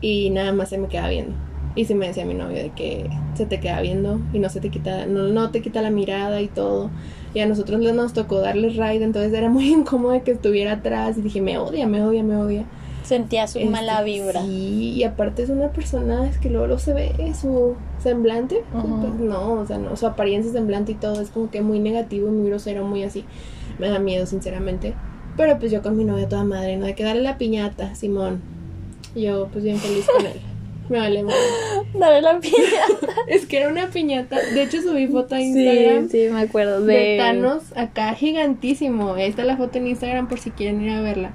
y nada más se me queda viendo. Y se me decía mi novio de que se te queda viendo y no se te quita, no, no te quita la mirada y todo. Y a nosotros nos tocó darle ride, entonces era muy incómodo que estuviera atrás y dije, me odia, me odia, me odia. Sentía su Este, mala vibra. Sí, y aparte es una persona, es que luego, luego se ve su semblante. Ujú. pues, no, o sea, no, su apariencia, semblante y todo es como que muy negativo, muy grosero, muy así. Me da miedo, sinceramente. Pero pues yo con mi novia toda madre, no hay que darle la piñata, Simón. Yo pues bien feliz con él. Me vale madre. Dale la piñata. Es que era una piñata. De hecho, subí foto a Instagram. Sí, sí, me acuerdo De de, Thanos acá gigantísimo. Ahí está la foto en Instagram por si quieren ir a verla.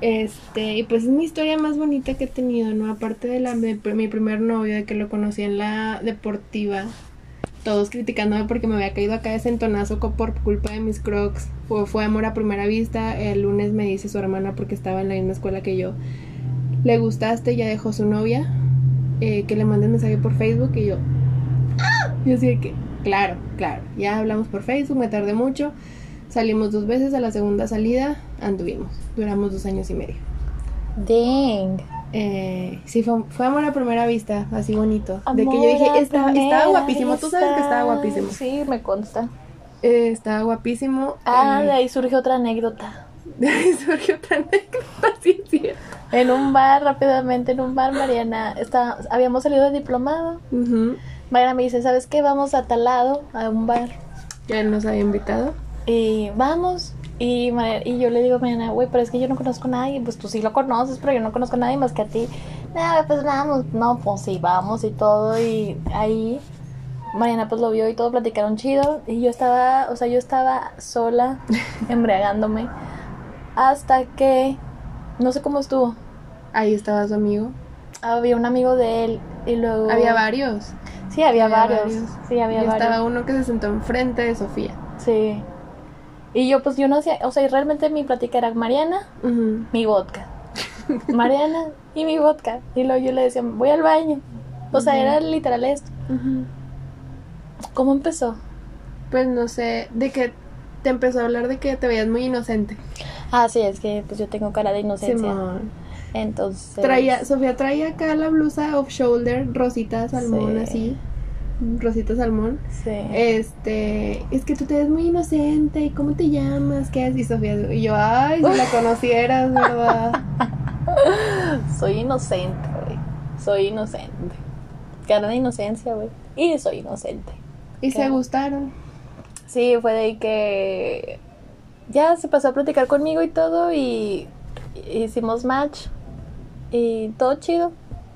Este, y pues es mi historia más bonita que he tenido, ¿no? Aparte de la de mi primer novio, de que lo conocí en la deportiva. Todos criticándome porque me había caído acá de centonazo por culpa de mis crocs. Fue, fue amor a primera vista. El lunes me dice su hermana porque estaba en la misma escuela que yo. Le gustaste, ya dejó su novia. eh, que le mandé un mensaje por Facebook y yo. ¡Ah! Yo así de que, claro, claro. Ya hablamos por Facebook, me tardé mucho. Salimos dos veces, a la segunda salida anduvimos. Duramos dos años y medio. Dang. Eh, sí, fue, fue amor a primera vista, así bonito. de que yo dije, estaba, estaba guapísimo. Tú sabes que estaba vista. guapísimo. Sí, me consta. Eh, estaba guapísimo. Ah, de eh, ahí surge otra anécdota. de ahí surgió otra anécdota, sí es cierto. En un bar, rápidamente, en un bar, Mariana, está, habíamos salido de diplomado. Mariana me dice, ¿sabes qué? Vamos a tal lado, a un bar. Ya él nos había invitado. Y vamos. Y, y yo le digo a Mariana, güey, pero es que yo no conozco a nadie. Pues tú sí lo conoces, pero yo no conozco a nadie más que a ti. No, pues vamos. No, pues sí, vamos y todo. Y ahí Mariana pues lo vio y todo, platicaron chido. Y yo estaba, o sea, yo estaba sola, embriagándome. Hasta que, no sé cómo estuvo. Ahí estaba su amigo. Había un amigo de él y luego... Había varios. Sí, había, había varios. varios. Sí, había y varios. estaba uno que se sentó enfrente de Sofía. Sí. Y yo pues yo no hacía, o sea, y realmente mi plática era Mariana, mi vodka. Mariana y mi vodka. Y luego yo le decía, voy al baño. O sea, era literal esto. ¿Cómo empezó? Pues no sé, de que te empezó a hablar de que te veías muy inocente. Ah, sí, es que pues yo tengo cara de inocencia. Simón. Entonces. Traía, Sofía traía acá la blusa off shoulder, rosita salmón, Sí. así. Rosita salmón. Sí. Este, es que tú te ves muy inocente, ¿y cómo te llamas? ¿Qué haces? Y Sofía, y yo, ay, si la conocieras, ¿verdad? Soy inocente, güey. Soy inocente. Cara de inocencia, güey. Y soy inocente. Y se gustaron. Sí, fue de ahí que ya se pasó a platicar conmigo y todo y hicimos match y todo chido.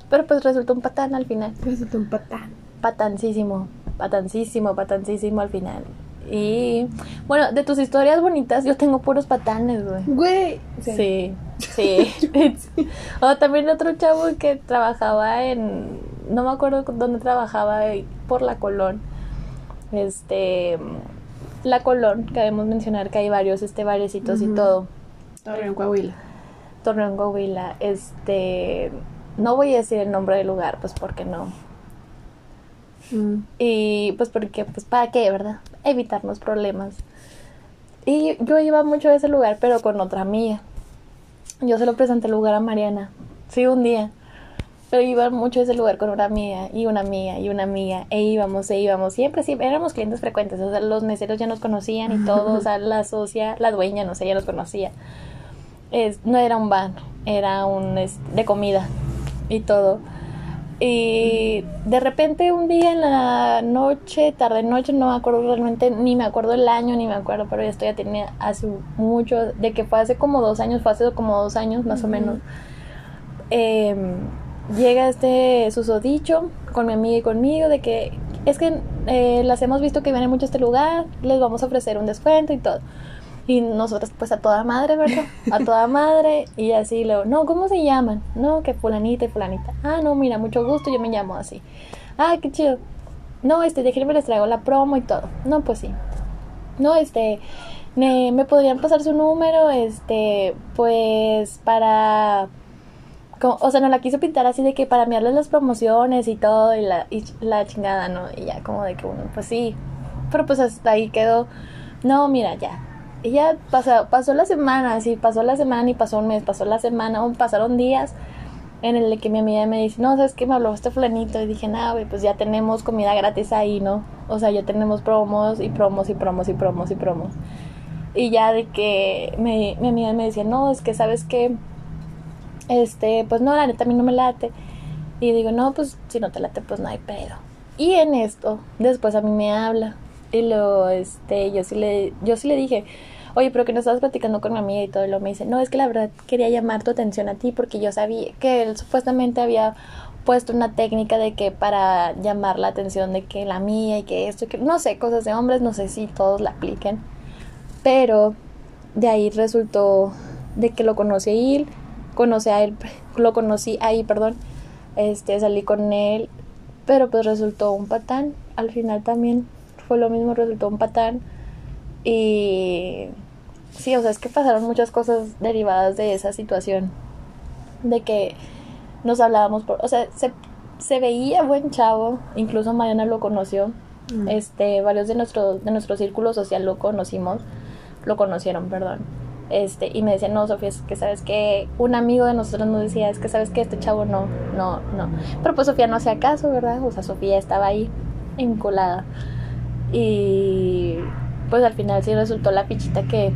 Pero pues resultó un patán al final. Resultó un patán. Patancísimo, patancísimo, patancísimo al final. Y bueno, de tus historias bonitas yo tengo puros patanes, güey. Güey. Sí, sí. o también otro chavo que trabajaba en, no me acuerdo dónde trabajaba, por la Colón. Este, la Colón, que debemos mencionar que hay varios este barecitos y todo. Torreón, Coahuila. Torreón Coahuila, este, no voy a decir el nombre del lugar, pues porque no. Mm. Y pues porque, pues para qué, ¿verdad? Evitarnos problemas. Y yo iba mucho a ese lugar, pero con otra amiga. Yo se lo presenté el lugar a Mariana. Sí, un día. Pero iba mucho a ese lugar con una amiga, y una amiga, y una amiga. E íbamos, e íbamos. Siempre, siempre. Éramos clientes frecuentes. O sea, los meseros ya nos conocían y todo. O sea, la socia, la dueña, no sé, ya nos conocía. Es, no era un bar, era un es, de comida y todo. Y de repente un día en la noche, tarde noche, no me acuerdo realmente, ni me acuerdo el año, ni me acuerdo, pero esto ya tenía hace mucho, de que fue hace como dos años, fue hace como dos años más o menos. Eh, llega este susodicho con mi amiga y conmigo de que es que eh, las hemos visto que vienen mucho a este lugar, les vamos a ofrecer un descuento y todo. Y nosotros pues a toda madre, ¿verdad? A toda madre. Y así luego, no, ¿cómo se llaman? No, que fulanita y fulanita. Ah, no, mira, mucho gusto, yo me llamo así. Ah, qué chido. No, este, déjenme les traigo la promo y todo. No, pues sí. No, este, me, me podrían pasar su número, este, pues para... como- o sea, nos la quiso pintar así de que para enviarles las promociones y todo y la, y la chingada, ¿no? Y ya como de que uno, pues sí. Pero pues hasta ahí quedó. No, mira, ya. Y ya pasó, la semana, sí, pasó la semana y pasó un mes, pasó la semana, o pasaron días en el que mi amiga me dice, no, ¿sabes qué? Me habló este fulanito y dije, nada, pues ya tenemos comida gratis ahí, ¿no? O sea, ya tenemos promos y promos y promos y promos y promos. Y ya de que me, mi amiga me decía, no, es que sabes que, este, pues no, la neta a no me late. Y digo, no, pues si no te late, pues no hay pedo. Y en esto, después a mí me habla. Y luego, este, yo sí le, yo sí le dije, oye, pero que no estabas platicando con mi amiga y todo. Y luego me dice, no, es que la verdad quería llamar tu atención a ti porque yo sabía que él supuestamente había puesto una técnica de que para llamar la atención de que la mía y que esto, y que no sé, cosas de hombres, no sé si todos la apliquen, pero de ahí resultó de que lo conocí ahí, conocí a él, lo conocí ahí, perdón, este, salí con él, pero pues resultó un patán, al final también fue lo mismo, resultó un patán y sí, o sea, es que pasaron muchas cosas derivadas de esa situación, de que nos hablábamos por, o sea, se, se veía buen chavo, incluso Mariana lo conoció, Mm. este, varios de nuestro, de nuestro círculo social lo conocimos, lo conocieron, perdón. Este, y me decían, no, Sofía, es que sabes que un amigo de nosotros nos decía, es que sabes que este chavo no, no, no. Pero pues Sofía no hacía caso, ¿verdad? O sea, Sofía estaba ahí, encolada. Y pues al final sí resultó la pichita que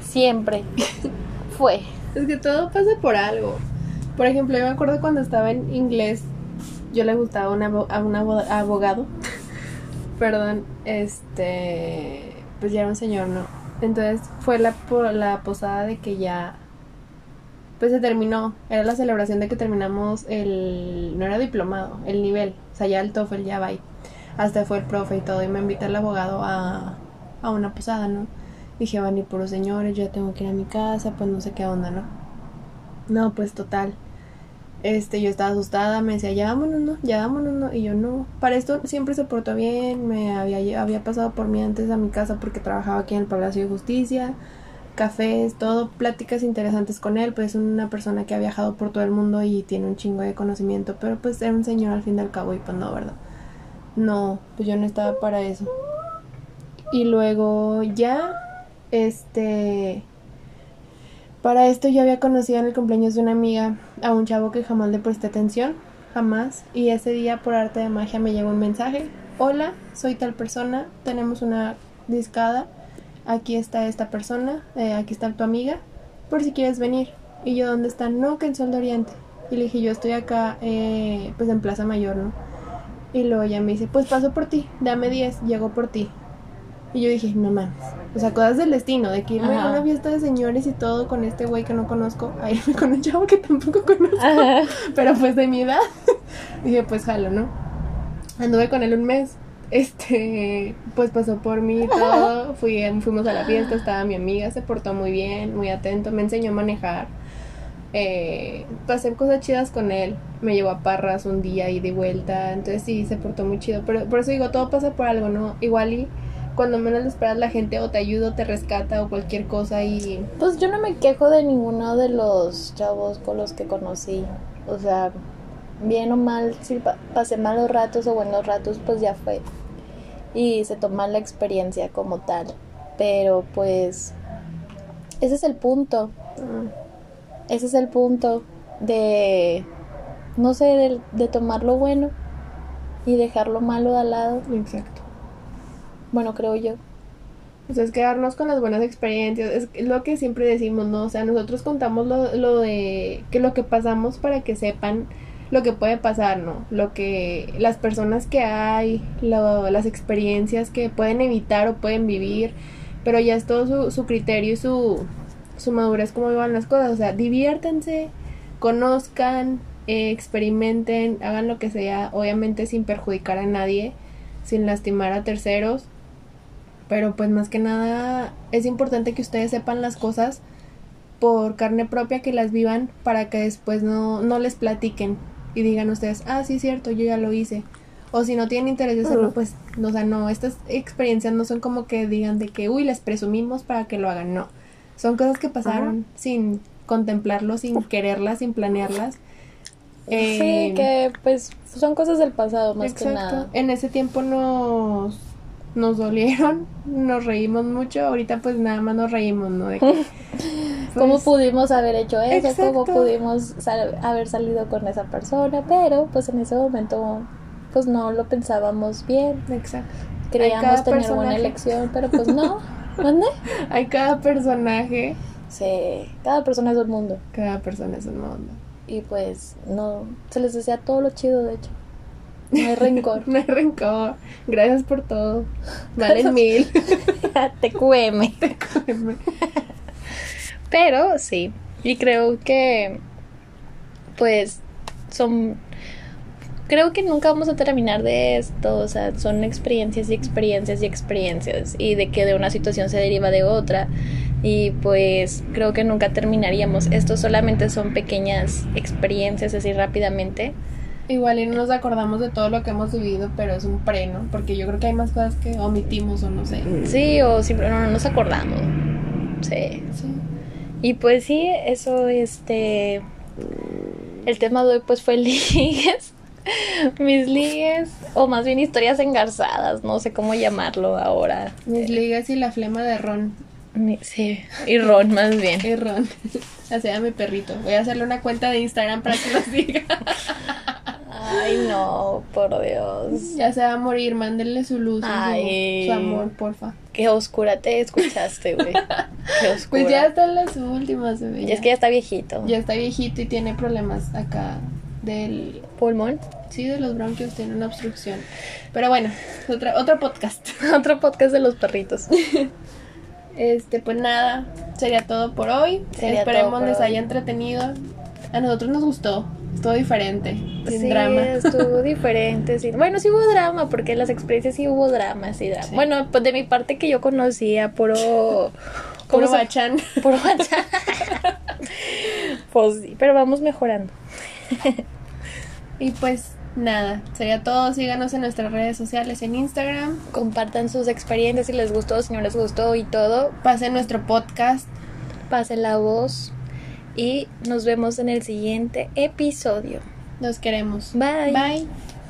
siempre fue. Es que todo pasa por algo. Por ejemplo, yo me acuerdo cuando estaba en inglés, yo le gustaba una a un abo- abogado. Perdón, este. Pues ya era un señor, ¿no? Entonces fue la, po- la posada de que ya. Pues se terminó. Era la celebración de que terminamos el. No era diplomado, el nivel. O sea, ya el TOEFL ya va. Hasta fue el profe y todo. Y me invita el abogado a, a una posada, ¿no? Dije, van a ir puros señores, yo ya tengo que ir a mi casa, pues no sé qué onda, ¿no? No, pues total. Este, yo estaba asustada, me decía, ya vámonos, ¿no? Ya vámonos, ¿no? Y yo no. Para esto siempre se portó bien, me había, había pasado por mí antes a mi casa porque trabajaba aquí en el Palacio de Justicia, cafés, todo, pláticas interesantes con él, pues es una persona que ha viajado por todo el mundo y tiene un chingo de conocimiento, pero pues era un señor al fin y al cabo y pues no, ¿verdad? No, pues yo no estaba para eso. Y luego ya, este, para esto yo había conocido en el cumpleaños de una amiga a un chavo que jamás le presté atención, jamás. Y ese día por arte de magia me llegó un mensaje. Hola, soy tal persona, tenemos una discada, aquí está esta persona, eh, aquí está tu amiga, por si quieres venir. Y yo, ¿dónde están? No, que en Sol de Oriente. Y le dije, yo estoy acá, eh, pues en Plaza Mayor, ¿no? Y luego ella me dice, pues paso por ti, dame 10, llego por ti. Y yo dije, no mames. O sea, cosas del destino, de que irme a una fiesta de señores y todo con este güey que no conozco, a irme con un chavo que tampoco conozco, Ajá. pero pues de mi edad. dije, pues jalo, ¿no? Anduve con él un mes. Este, pues pasó por mí todo. Fui, fuimos a la fiesta, estaba mi amiga, se portó muy bien, muy atento, me enseñó a manejar. Eh, pasé cosas chidas con él. Me llevó a Parras un día y de vuelta. Entonces sí, se portó muy chido. Pero por eso digo, todo pasa por algo, ¿no? Igual y cuando menos lo esperas la gente o te ayuda o te rescata o cualquier cosa y... Pues yo no me quejo de ninguno de los chavos con los que conocí. O sea, bien o mal, si pa- pasé malos ratos o buenos ratos, pues ya fue. Y se toma la experiencia como tal. Pero pues, ese es el punto. mm, Ese es el punto de, no sé, de, de tomar lo bueno y dejar lo malo de al lado. exacto. Bueno, creo yo. O sea, es quedarnos con las buenas experiencias. Es lo que siempre decimos, ¿no? O sea, nosotros contamos lo, lo de que lo que pasamos para que sepan lo que puede pasar, ¿no? Lo que las personas que hay, lo- las experiencias que pueden evitar o pueden vivir, pero ya es todo su, su criterio y su, su madurez cómo van las cosas. O sea, diviértanse, conozcan, experimenten, hagan lo que sea, obviamente sin perjudicar a nadie, sin lastimar a terceros. Pero pues más que nada es importante que ustedes sepan las cosas por carne propia, que las vivan para que después no, no les platiquen y digan ustedes, ah, sí, cierto, yo ya lo hice. O si no tienen interés de hacerlo, pues, no, o sea, no, estas experiencias no son como que digan de que, uy, les presumimos para que lo hagan, no. Son cosas que pasaron sin contemplarlo, sin quererlas, sin planearlas. Eh, sí, que pues son cosas del pasado más Exacto. que nada. En ese tiempo nos, nos dolieron, nos reímos mucho, ahorita pues nada más nos reímos, ¿no? De que, ¿Cómo pues, pudimos haber hecho eso? ¿Cómo pudimos sal- haber salido con esa persona? Pero pues en ese momento pues no lo pensábamos bien. Exacto. Creíamos tener buena personaje. elección, pero pues no. ¿Mande? Hay cada personaje, Sí, cada persona es un mundo. cada persona es un mundo. Y pues no, se les desea todo lo chido, de hecho. No hay rencor. No hay rencor. Gracias por todo. Valen mil. TQM. Pero sí, y creo que pues son creo que nunca vamos a terminar de esto, o sea, son experiencias y experiencias y experiencias y de que de una situación se deriva de otra y pues creo que nunca terminaríamos. Esto solamente son pequeñas experiencias así rápidamente. Igual y no nos acordamos de todo lo que hemos vivido, pero es un pre, ¿no? Porque yo creo que hay más cosas que omitimos o no sé. Sí, o siempre no, no nos acordamos. Sí. Sí. Y pues sí, eso, este... El tema de hoy pues fue ligues. Mis ligues, o más bien historias engarzadas, no sé cómo llamarlo ahora. Mis ligas y la flema de Ron. Sí, y Ron más bien. Y Ron. O sea, mi perrito. Voy a hacerle una cuenta de Instagram para que lo siga. Ay, no, por Dios. ya se va a morir, mándenle su luz, y su- Ay. su, amor, porfa. Qué oscura te escuchaste, güey. Qué oscura. Pues ya están las últimas, bebé. Y es que ya está viejito. ya está viejito y tiene problemas acá del Pulmón. sí de los bronquios tiene una obstrucción. Pero bueno, otra otro podcast. Otro podcast de los perritos. Este, pues nada, sería todo por hoy. Sería Esperemos por les hoy. haya entretenido. A nosotros nos gustó, estuvo diferente, sin sí, drama. estuvo diferente. Sí. Bueno, sí hubo drama, porque en las experiencias sí hubo drama, sí, drama. Sí. Bueno, pues de mi parte que yo conocía, puro. Puro ¿cómo se- bachan. Puro WhatsApp. pues sí, pero vamos mejorando. Y pues nada, sería todo. Síganos en nuestras redes sociales en Instagram. Compartan sus experiencias si les gustó, si no les gustó y todo. Pasen nuestro podcast. Pasen la voz. Y nos vemos en el siguiente episodio. Los queremos. Bye. Bye.